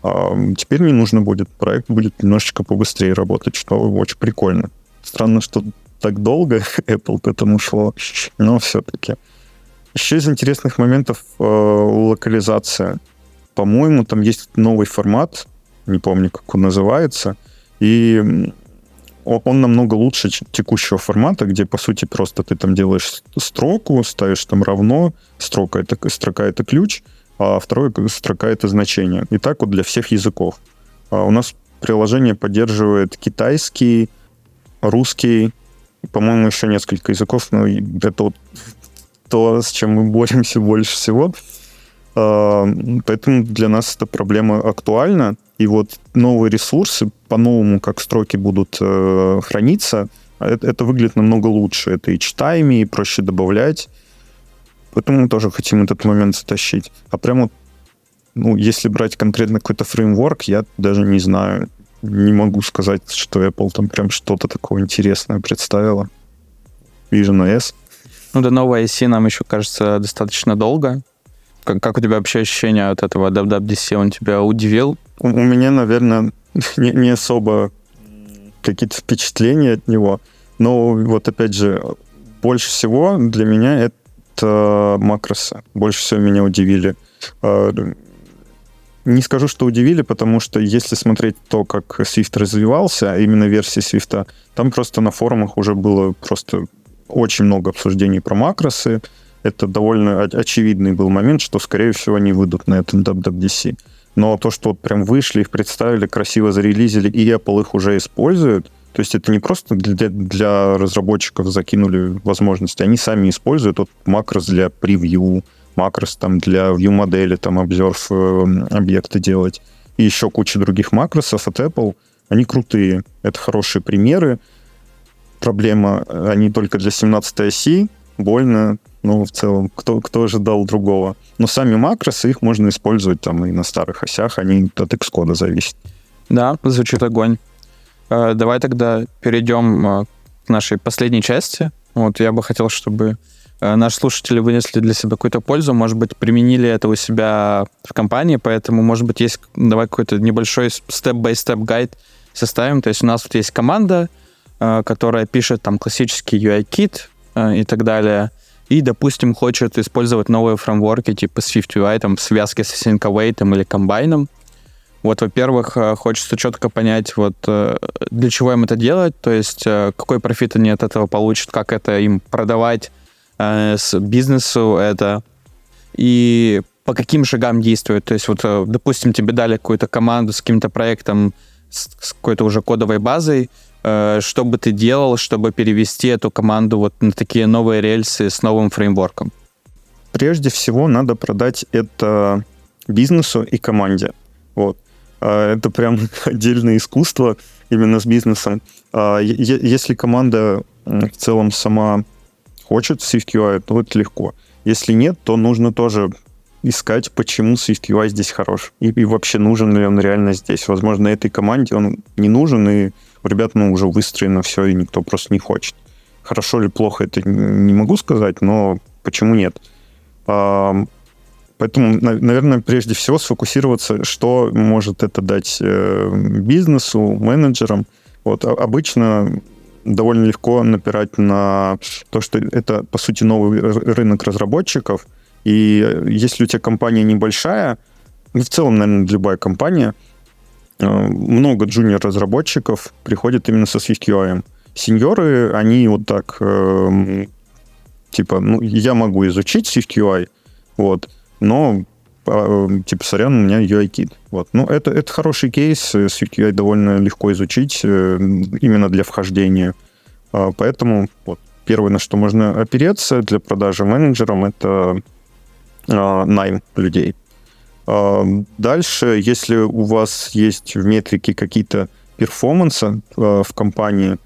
теперь не нужно будет, проект будет немножечко побыстрее работать, что очень прикольно. Странно, что так долго Apple к этому шло, но все-таки. Еще из интересных моментов э, локализация. По-моему, там есть новый формат, не помню, как он называется, и он намного лучше текущего формата, где, по сути, просто ты там делаешь строку, ставишь там равно, строка это, строка это ключ, а вторая строка это значение. И так вот для всех языков. А у нас приложение поддерживает китайский, русский, по-моему, еще несколько языков, но это вот то, с чем мы боремся больше всего. А, поэтому для нас эта проблема актуальна. И вот новые ресурсы, по-новому, как строки будут э, храниться, это, это выглядит намного лучше. Это и читаемее, и проще добавлять. Поэтому мы тоже хотим этот момент затащить. А прямо, ну, если брать конкретно какой-то фреймворк, я даже не знаю, не могу сказать, что Apple там прям что-то такое интересное представила. Vision OS.
Ну, до новой IC нам еще, кажется, достаточно долго. Как, как у тебя вообще ощущение от этого WWDC? Он тебя удивил?
У, у меня, наверное, не, не особо какие-то впечатления от него. Но вот опять же, больше всего для меня это макросы. Больше всего меня удивили. А, не скажу, что удивили, потому что если смотреть то, как Swift развивался, именно версии Swift, там просто на форумах уже было просто очень много обсуждений про макросы. Это довольно очевидный был момент, что, скорее всего, они выйдут на этом WWDC. Но то, что вот прям вышли, их представили, красиво зарелизили, и Apple их уже использует, то есть это не просто для, для разработчиков закинули возможности, они сами используют вот макрос для превью, макрос там для view модели, там observe э, объекты делать, и еще куча других макросов от Apple. Они крутые, это хорошие примеры. Проблема, они только для 17 оси, больно, но в целом, кто, кто ожидал другого. Но сами макросы, их можно использовать там и на старых осях, они от Xcode зависят.
Да, звучит огонь. Э, давай тогда перейдем э, к нашей последней части. Вот я бы хотел, чтобы э, наши слушатели вынесли для себя какую-то пользу, может быть, применили это у себя в компании, поэтому, может быть, есть, давай какой-то небольшой степ-бай-степ гайд составим. То есть у нас вот есть команда, которая пишет там классический UI-кит, и так далее, и, допустим, хочет использовать новые фреймворки типа SwiftUI там, в связке с Async Await или комбайном, вот, во-первых, э, хочется четко понять, вот э, для чего им это делать, то есть э, какой профит они от этого получат, как это им продавать с бизнесу это, и по каким шагам действуют. То есть вот, допустим, тебе дали какую-то команду с каким-то проектом, с какой-то уже кодовой базой, Э, что бы ты делал, чтобы перевести эту команду вот на такие новые рельсы с новым фреймворком?
Прежде всего надо продать это бизнесу и команде. Вот. А, это прям отдельное искусство именно с бизнесом. А, если команда в целом сама хочет SwiftUI, то это легко. Если нет, то нужно тоже искать, почему SwiftUI здесь хорош. И, и вообще нужен ли он реально здесь. Возможно, этой команде он не нужен, и у ребят ну, уже выстроено все, и никто просто не хочет. Хорошо или плохо, это не могу сказать, но почему нет? Поэтому, наверное, прежде всего сфокусироваться, что может это дать э, бизнесу, менеджерам. Вот обычно довольно легко напирать на то, что это, по сути, новый рынок разработчиков. И если у тебя компания небольшая, ну, в целом, наверное, любая компания – Э, много джуниор-разработчиков приходят именно со SwiftUI. Сеньоры, они вот так, э, типа, ну, я могу изучить SwiftUI, вот, но, э, типа, сорян, у меня UI-кит. Вот. Ну, это, это хороший кейс, SwiftUI довольно легко изучить э, именно для вхождения. Э, поэтому вот, первое, на что можно опереться для продажи менеджерам, это э, найм людей. Дальше, если у вас есть в метрике какие-то перформансы в компании,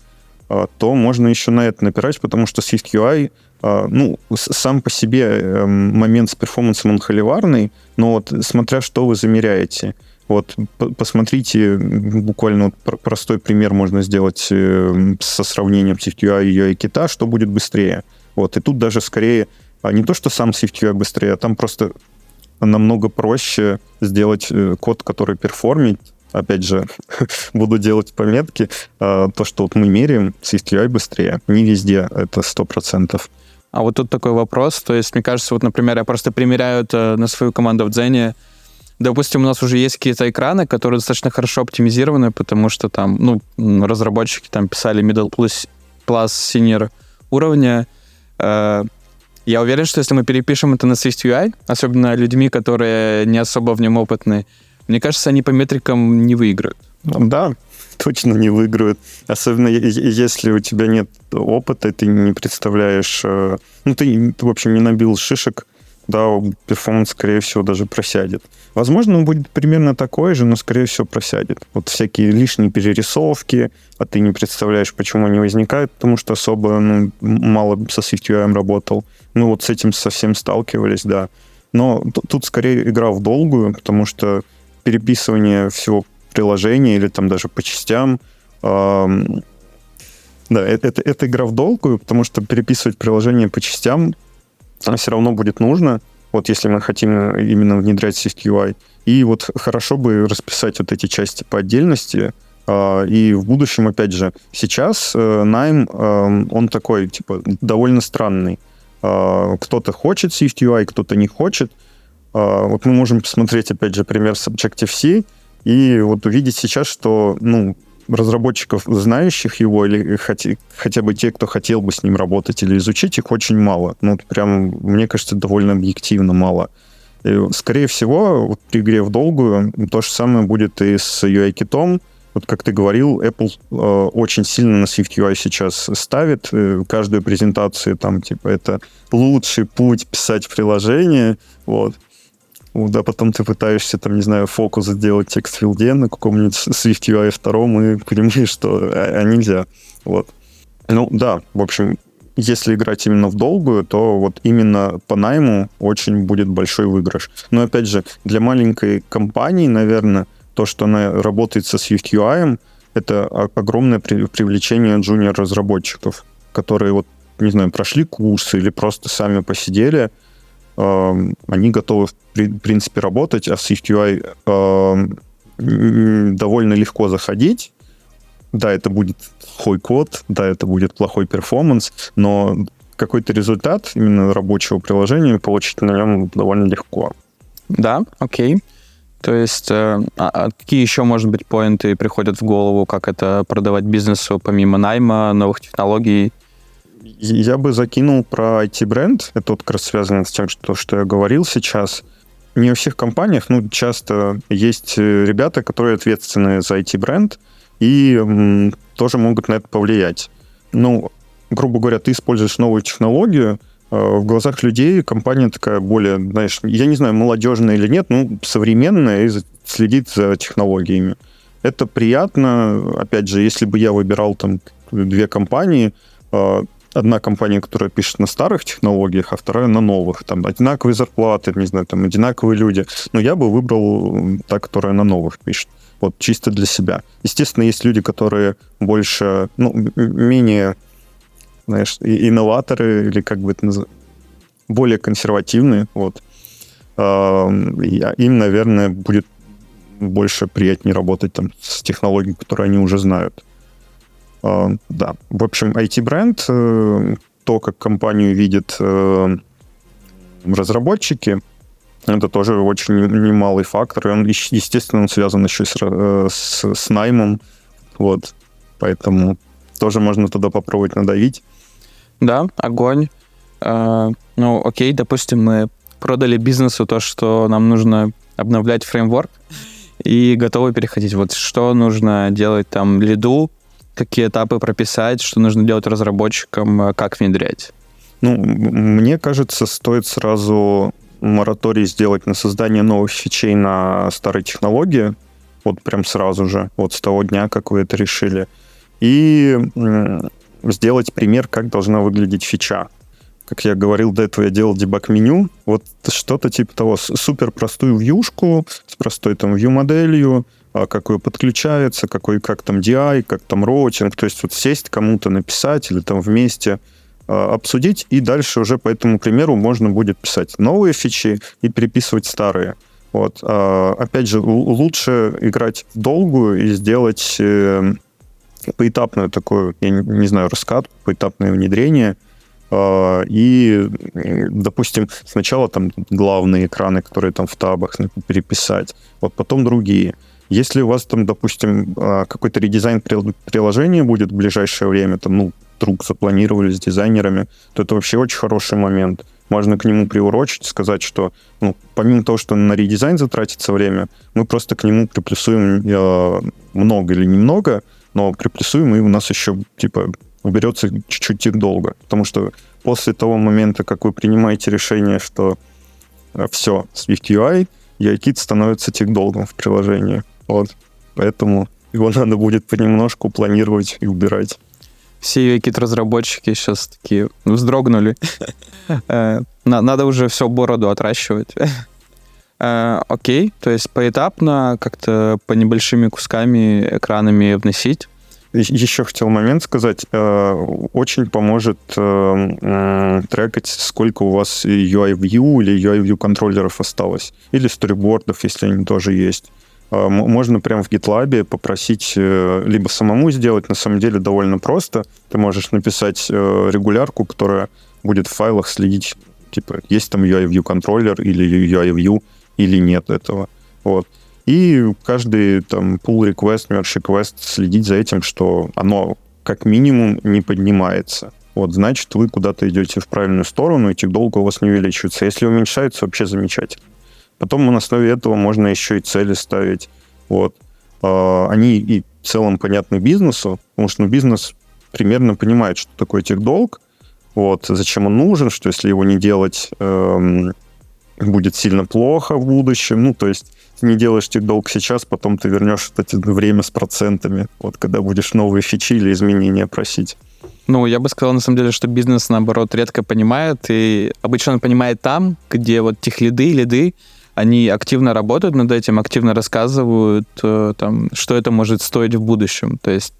то можно еще на это напирать, потому что SwiftUI, ну, сам по себе эм, момент с перформансом он холиварный, но вот смотря что вы замеряете. Вот посмотрите, буквально вот простой пример можно сделать э, со сравнением SwiftUI и UI-кита, что будет быстрее. Вот, и тут даже скорее а не то, что сам SwiftUI быстрее, а там просто намного проще сделать э, код, который перформит. Опять же, буду делать пометки. А, то, что вот мы меряем, SwiftUI быстрее. Не везде это 100%.
А вот тут такой вопрос. То есть, мне кажется, вот, например, я просто примеряю это на свою команду в Дзене. Допустим, у нас уже есть какие-то экраны, которые достаточно хорошо оптимизированы, потому что там, ну, разработчики там писали middle plus, plus senior уровня. Э, я уверен, что если мы перепишем это на Swift UI, особенно людьми, которые не особо в нем опытны, мне кажется, они по метрикам не выиграют.
Да, точно не выиграют. Особенно если у тебя нет опыта, ты не представляешь... Э, ну, ты, в общем, не набил шишек да, перформанс, скорее всего, даже просядет. Возможно, он будет примерно такой же, но, скорее всего, просядет. Вот всякие лишние перерисовки, а ты не представляешь, почему они возникают, потому что особо ну, мало со SwiftUI работал. Ну, вот с этим совсем сталкивались, да. Но тут скорее игра в долгую, потому что переписывание всего приложения или там даже по частям да, это, это, это игра в долгую, потому что переписывать приложение по частям все равно будет нужно, вот если мы хотим именно внедрять SwiftUI. И вот хорошо бы расписать вот эти части по отдельности, а, и в будущем, опять же, сейчас э, найм, он такой, типа, довольно странный. А, кто-то хочет SwiftUI, кто-то не хочет. А, вот мы можем посмотреть, опять же, пример с Objective-C, и вот увидеть сейчас, что, ну, разработчиков, знающих его, или хотя, хотя бы те, кто хотел бы с ним работать или изучить, их очень мало. Ну, прям, мне кажется, довольно объективно мало. И, скорее всего, вот при игре в долгую то же самое будет и с UI-китом. Вот как ты говорил, Apple э, очень сильно на SwiftUI сейчас ставит. Э, каждую презентацию там, типа, это лучший путь писать приложение. Вот да, потом ты пытаешься, там, не знаю, фокус сделать текст филде на каком-нибудь Swift UI 2 и понимаешь, что а, а нельзя. Вот. Ну, да, в общем, если играть именно в долгую, то вот именно по найму очень будет большой выигрыш. Но, опять же, для маленькой компании, наверное, то, что она работает со Swift UI, это огромное привлечение джуниор-разработчиков, которые вот, не знаю, прошли курсы или просто сами посидели – они готовы, в принципе, работать, а в SwiftUI довольно легко заходить. Да, это будет плохой код, да, это будет плохой перформанс, но какой-то результат именно рабочего приложения получить на нем довольно легко.
Да, окей. То есть, э, а, а какие еще, может быть, поинты приходят в голову, как это продавать бизнесу помимо найма, новых технологий?
Я бы закинул про IT-бренд. Это вот как раз связано с тем, что, что я говорил сейчас. Не у всех компаниях, ну, часто есть э, ребята, которые ответственны за IT-бренд и м, тоже могут на это повлиять. Ну, грубо говоря, ты используешь новую технологию, э, в глазах людей компания такая более, знаешь, я не знаю, молодежная или нет, ну, современная и следит за технологиями. Это приятно. Опять же, если бы я выбирал там две компании, э, одна компания, которая пишет на старых технологиях, а вторая на новых. Там одинаковые зарплаты, не знаю, там одинаковые люди. Но я бы выбрал та, которая на новых пишет. Вот чисто для себя. Естественно, есть люди, которые больше, ну, менее, знаешь, инноваторы или как бы это называть, более консервативные, вот. Им, наверное, будет больше приятнее работать там с технологией, которые они уже знают. А, да, в общем, IT-бренд, э, то, как компанию видят э, разработчики, это тоже очень немалый фактор, и он, естественно, связан еще с, э, с, с наймом, вот, поэтому тоже можно туда попробовать надавить.
Да, огонь. А, ну, окей, допустим, мы продали бизнесу то, что нам нужно обновлять фреймворк, и готовы переходить. Вот что нужно делать там лиду, какие этапы прописать, что нужно делать разработчикам, э, как внедрять?
Ну, мне кажется, стоит сразу мораторий сделать на создание новых фичей на старой технологии, вот прям сразу же, вот с того дня, как вы это решили, и сделать пример, как должна выглядеть фича. как я говорил до этого, я делал дебаг-меню, вот что-то типа того, супер простую вьюшку с простой там view-моделью, а, как ее подключается, какой, как там DI, как там роутинг, то есть вот сесть кому-то написать или там вместе а, обсудить, и дальше уже по этому примеру можно будет писать новые фичи и переписывать старые. Вот. А, опять же, лучше играть в долгую и сделать э, поэтапную такую, я не, знаю, раскат, поэтапное внедрение, и, допустим, сначала там главные экраны, которые там в табах, переписать, вот потом другие. Если у вас там, допустим, а, какой-то редизайн приложения будет в ближайшее время, там, ну, вдруг запланировали с дизайнерами, то это вообще очень хороший момент. Можно к нему приурочить, сказать, что, ну, помимо того, что на редизайн затратится время, мы просто к нему приплюсуем э, много или немного, но приплюсуем, и у нас еще, типа, уберется чуть-чуть долго. Потому что после того момента, как вы принимаете решение, что э, все, Swift UI, UI-кит становится тик-долгом в приложении. Вот. Поэтому его надо будет понемножку планировать и убирать.
Все кит-разработчики сейчас такие вздрогнули. Э, надо уже все бороду отращивать. Э, окей, то есть поэтапно, как-то по небольшими кусками экранами вносить.
Еще хотел момент сказать. Э, очень поможет трекать, сколько у вас UI-view или UI-view контроллеров осталось. Или сторибордов, если они тоже есть. А, можно прямо в GitLab попросить э, либо самому сделать, на самом деле довольно просто. Ты можешь написать э, регулярку, которая будет в файлах следить, типа, есть там UI-view контроллер или UI-view, или нет этого. Вот. И каждый там pull request, merge request следить за этим, что оно как минимум не поднимается. Вот, значит, вы куда-то идете в правильную сторону, и долго у вас не увеличивается. Если уменьшается, вообще замечательно. Потом на основе этого можно еще и цели ставить. Вот. А, они и в целом понятны бизнесу, потому что ну, бизнес примерно понимает, что такое техдолг, вот, зачем он нужен, что если его не делать, эм, будет сильно плохо в будущем. Ну, то есть ты не делаешь техдолг сейчас, потом ты вернешь это время с процентами, вот, когда будешь новые фичи или изменения просить.
Ну, я бы сказал, на самом деле, что бизнес, наоборот, редко понимает, и обычно он понимает там, где вот тех лиды, лиды, они активно работают над этим, активно рассказывают, э, там, что это может стоить в будущем. То есть,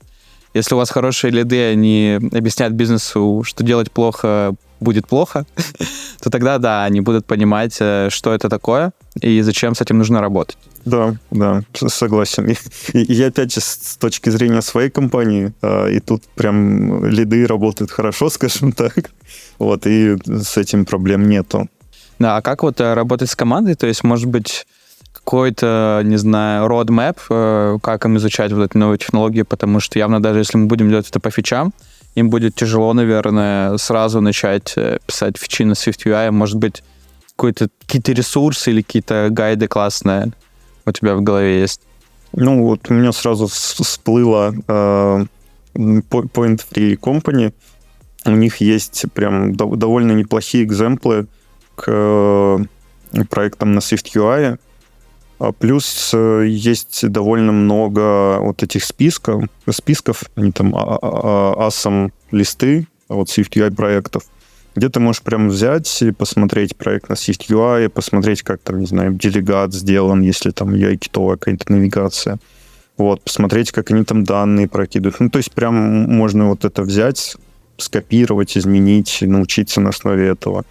если у вас хорошие лиды, они объясняют бизнесу, что делать плохо будет плохо, то тогда, да, они будут понимать, э, что это такое и зачем с этим нужно работать.
Да, да, согласен. И, и, и опять же, с точки зрения своей компании, э, и тут прям лиды работают хорошо, скажем так, вот, и с этим проблем нету.
Да, а как вот э, работать с командой? То есть, может быть, какой-то, не знаю, roadmap, э, как им изучать вот эти новые технологии, потому что явно даже если мы будем делать это по фичам, им будет тяжело, наверное, сразу начать э, писать фичи на SwiftUI. Может быть, какой-то, какие-то ресурсы или какие-то гайды классные у тебя в голове есть?
Ну, вот у меня сразу всплыло Point Free Company. У них есть прям довольно неплохие экземплы к э, проектам на SwiftUI. А плюс э, есть довольно много вот этих списков, списков, они там асом листы, вот SwiftUI проектов, где ты можешь прям взять и посмотреть проект на SwiftUI, посмотреть, как там, не знаю, делегат сделан, если там UI-китовая какая-то навигация. Вот, посмотреть, как они там данные прокидывают. Ну, то есть прям можно вот это взять, скопировать, изменить, научиться на основе этого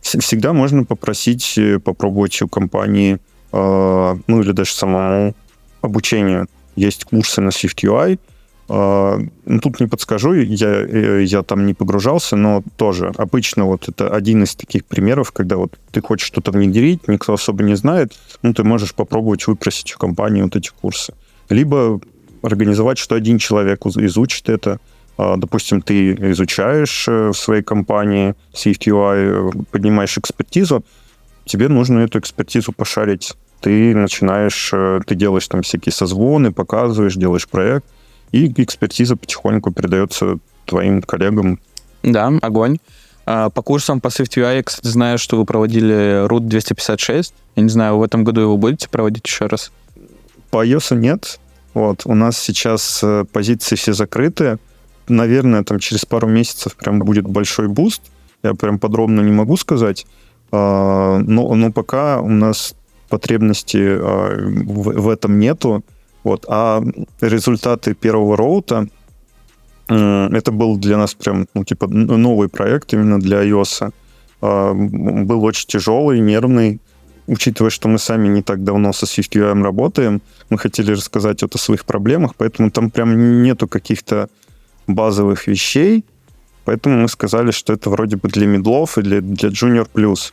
всегда можно попросить э, попробовать у компании, э, ну или даже самому обучение. Есть курсы на SwiftUI. Э, ну, тут не подскажу, я, я там не погружался, но тоже обычно вот это один из таких примеров, когда вот ты хочешь что-то внедрить, никто особо не знает, ну ты можешь попробовать выпросить у компании вот эти курсы. Либо организовать, что один человек изучит это, допустим, ты изучаешь э, в своей компании CFTUI, э, поднимаешь экспертизу, тебе нужно эту экспертизу пошарить. Ты начинаешь, э, ты делаешь там всякие созвоны, показываешь, делаешь проект, и экспертиза потихоньку передается твоим коллегам.
Да, огонь. А, по курсам по SwiftUI я, кстати, знаю, что вы проводили Route 256. Я не знаю, в этом году его будете проводить еще раз?
По iOS нет. Вот. У нас сейчас позиции все закрыты наверное, там через пару месяцев прям будет большой boost. я прям подробно не могу сказать. А, но, но пока у нас потребности а, в, в этом нету. Вот. А результаты первого роута, это был для нас прям, ну, типа, новый проект именно для iOS. А, был очень тяжелый, нервный. Учитывая, что мы сами не так давно со SwiftUI работаем, мы хотели рассказать вот о своих проблемах, поэтому там прям нету каких-то базовых вещей, поэтому мы сказали, что это вроде бы для медлов и для, для Junior Plus.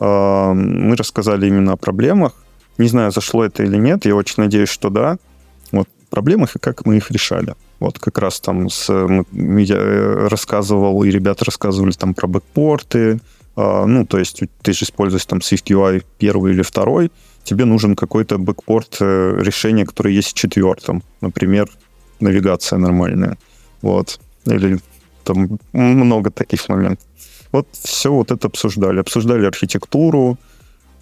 А, мы рассказали именно о проблемах. Не знаю, зашло это или нет, я очень надеюсь, что да. Вот проблемах и как мы их решали. Вот как раз там с, я э, рассказывал, и ребята рассказывали там про бэкпорты, а, ну, то есть ты же используешь там SwiftUI первый или второй, тебе нужен какой-то бэкпорт э, решения, которое есть в четвертом. Например, навигация нормальная. Вот. Или там много таких моментов. Вот все вот это обсуждали. Обсуждали архитектуру.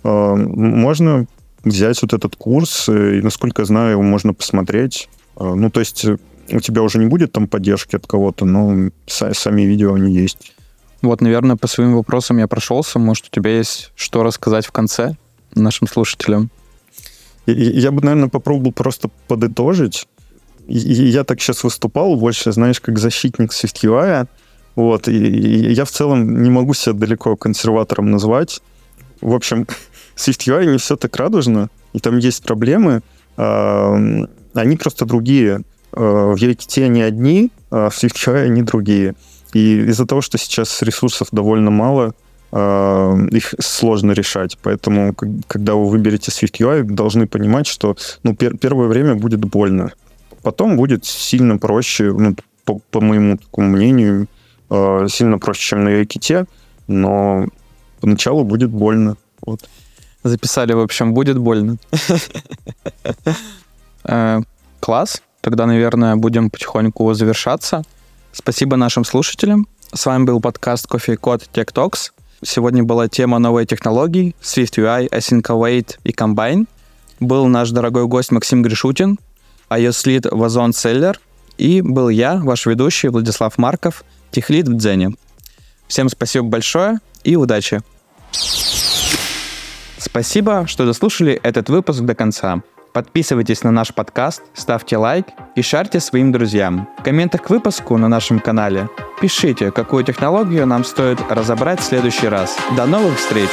А, можно взять вот этот курс, э, и, насколько я знаю, его можно посмотреть. А, ну, то есть у тебя уже не будет там поддержки от кого-то, но сами видео они есть.
Вот, наверное, по своим вопросам я прошелся. Может, у тебя есть что рассказать в конце нашим слушателям?
Я, я бы, наверное, попробовал просто подытожить. Я так сейчас выступал больше, знаешь, как защитник SwiftUI. Вот, и, и я в целом не могу себя далеко консерватором назвать. В общем, SwiftUI не все так радужно, и там есть проблемы. Они просто другие. Э, в UIKit они одни, а в SwiftUI они другие. И из-за того, что сейчас ресурсов довольно мало, их сложно решать. Поэтому, когда вы выберете SwiftUI, должны понимать, что ну, пер- первое время будет больно. Потом будет сильно проще, ну, по, по моему такому мнению, э, сильно проще, чем на UIKit, но поначалу будет больно. Вот.
Записали, в общем, будет больно. Э, класс. Тогда, наверное, будем потихоньку завершаться. Спасибо нашим слушателям. С вами был подкаст Кофе Код Tech Talks. Сегодня была тема новой технологий Swift UI, Async Await и Combine. Был наш дорогой гость Максим Гришутин, iOS Lead Вазон Селлер. И был я, ваш ведущий Владислав Марков, техлит в Дзене. Всем спасибо большое и удачи! Спасибо, что дослушали этот выпуск до конца. Подписывайтесь на наш подкаст, ставьте лайк и шарьте своим друзьям. В комментах к выпуску на нашем канале пишите, какую технологию нам стоит разобрать в следующий раз. До новых встреч!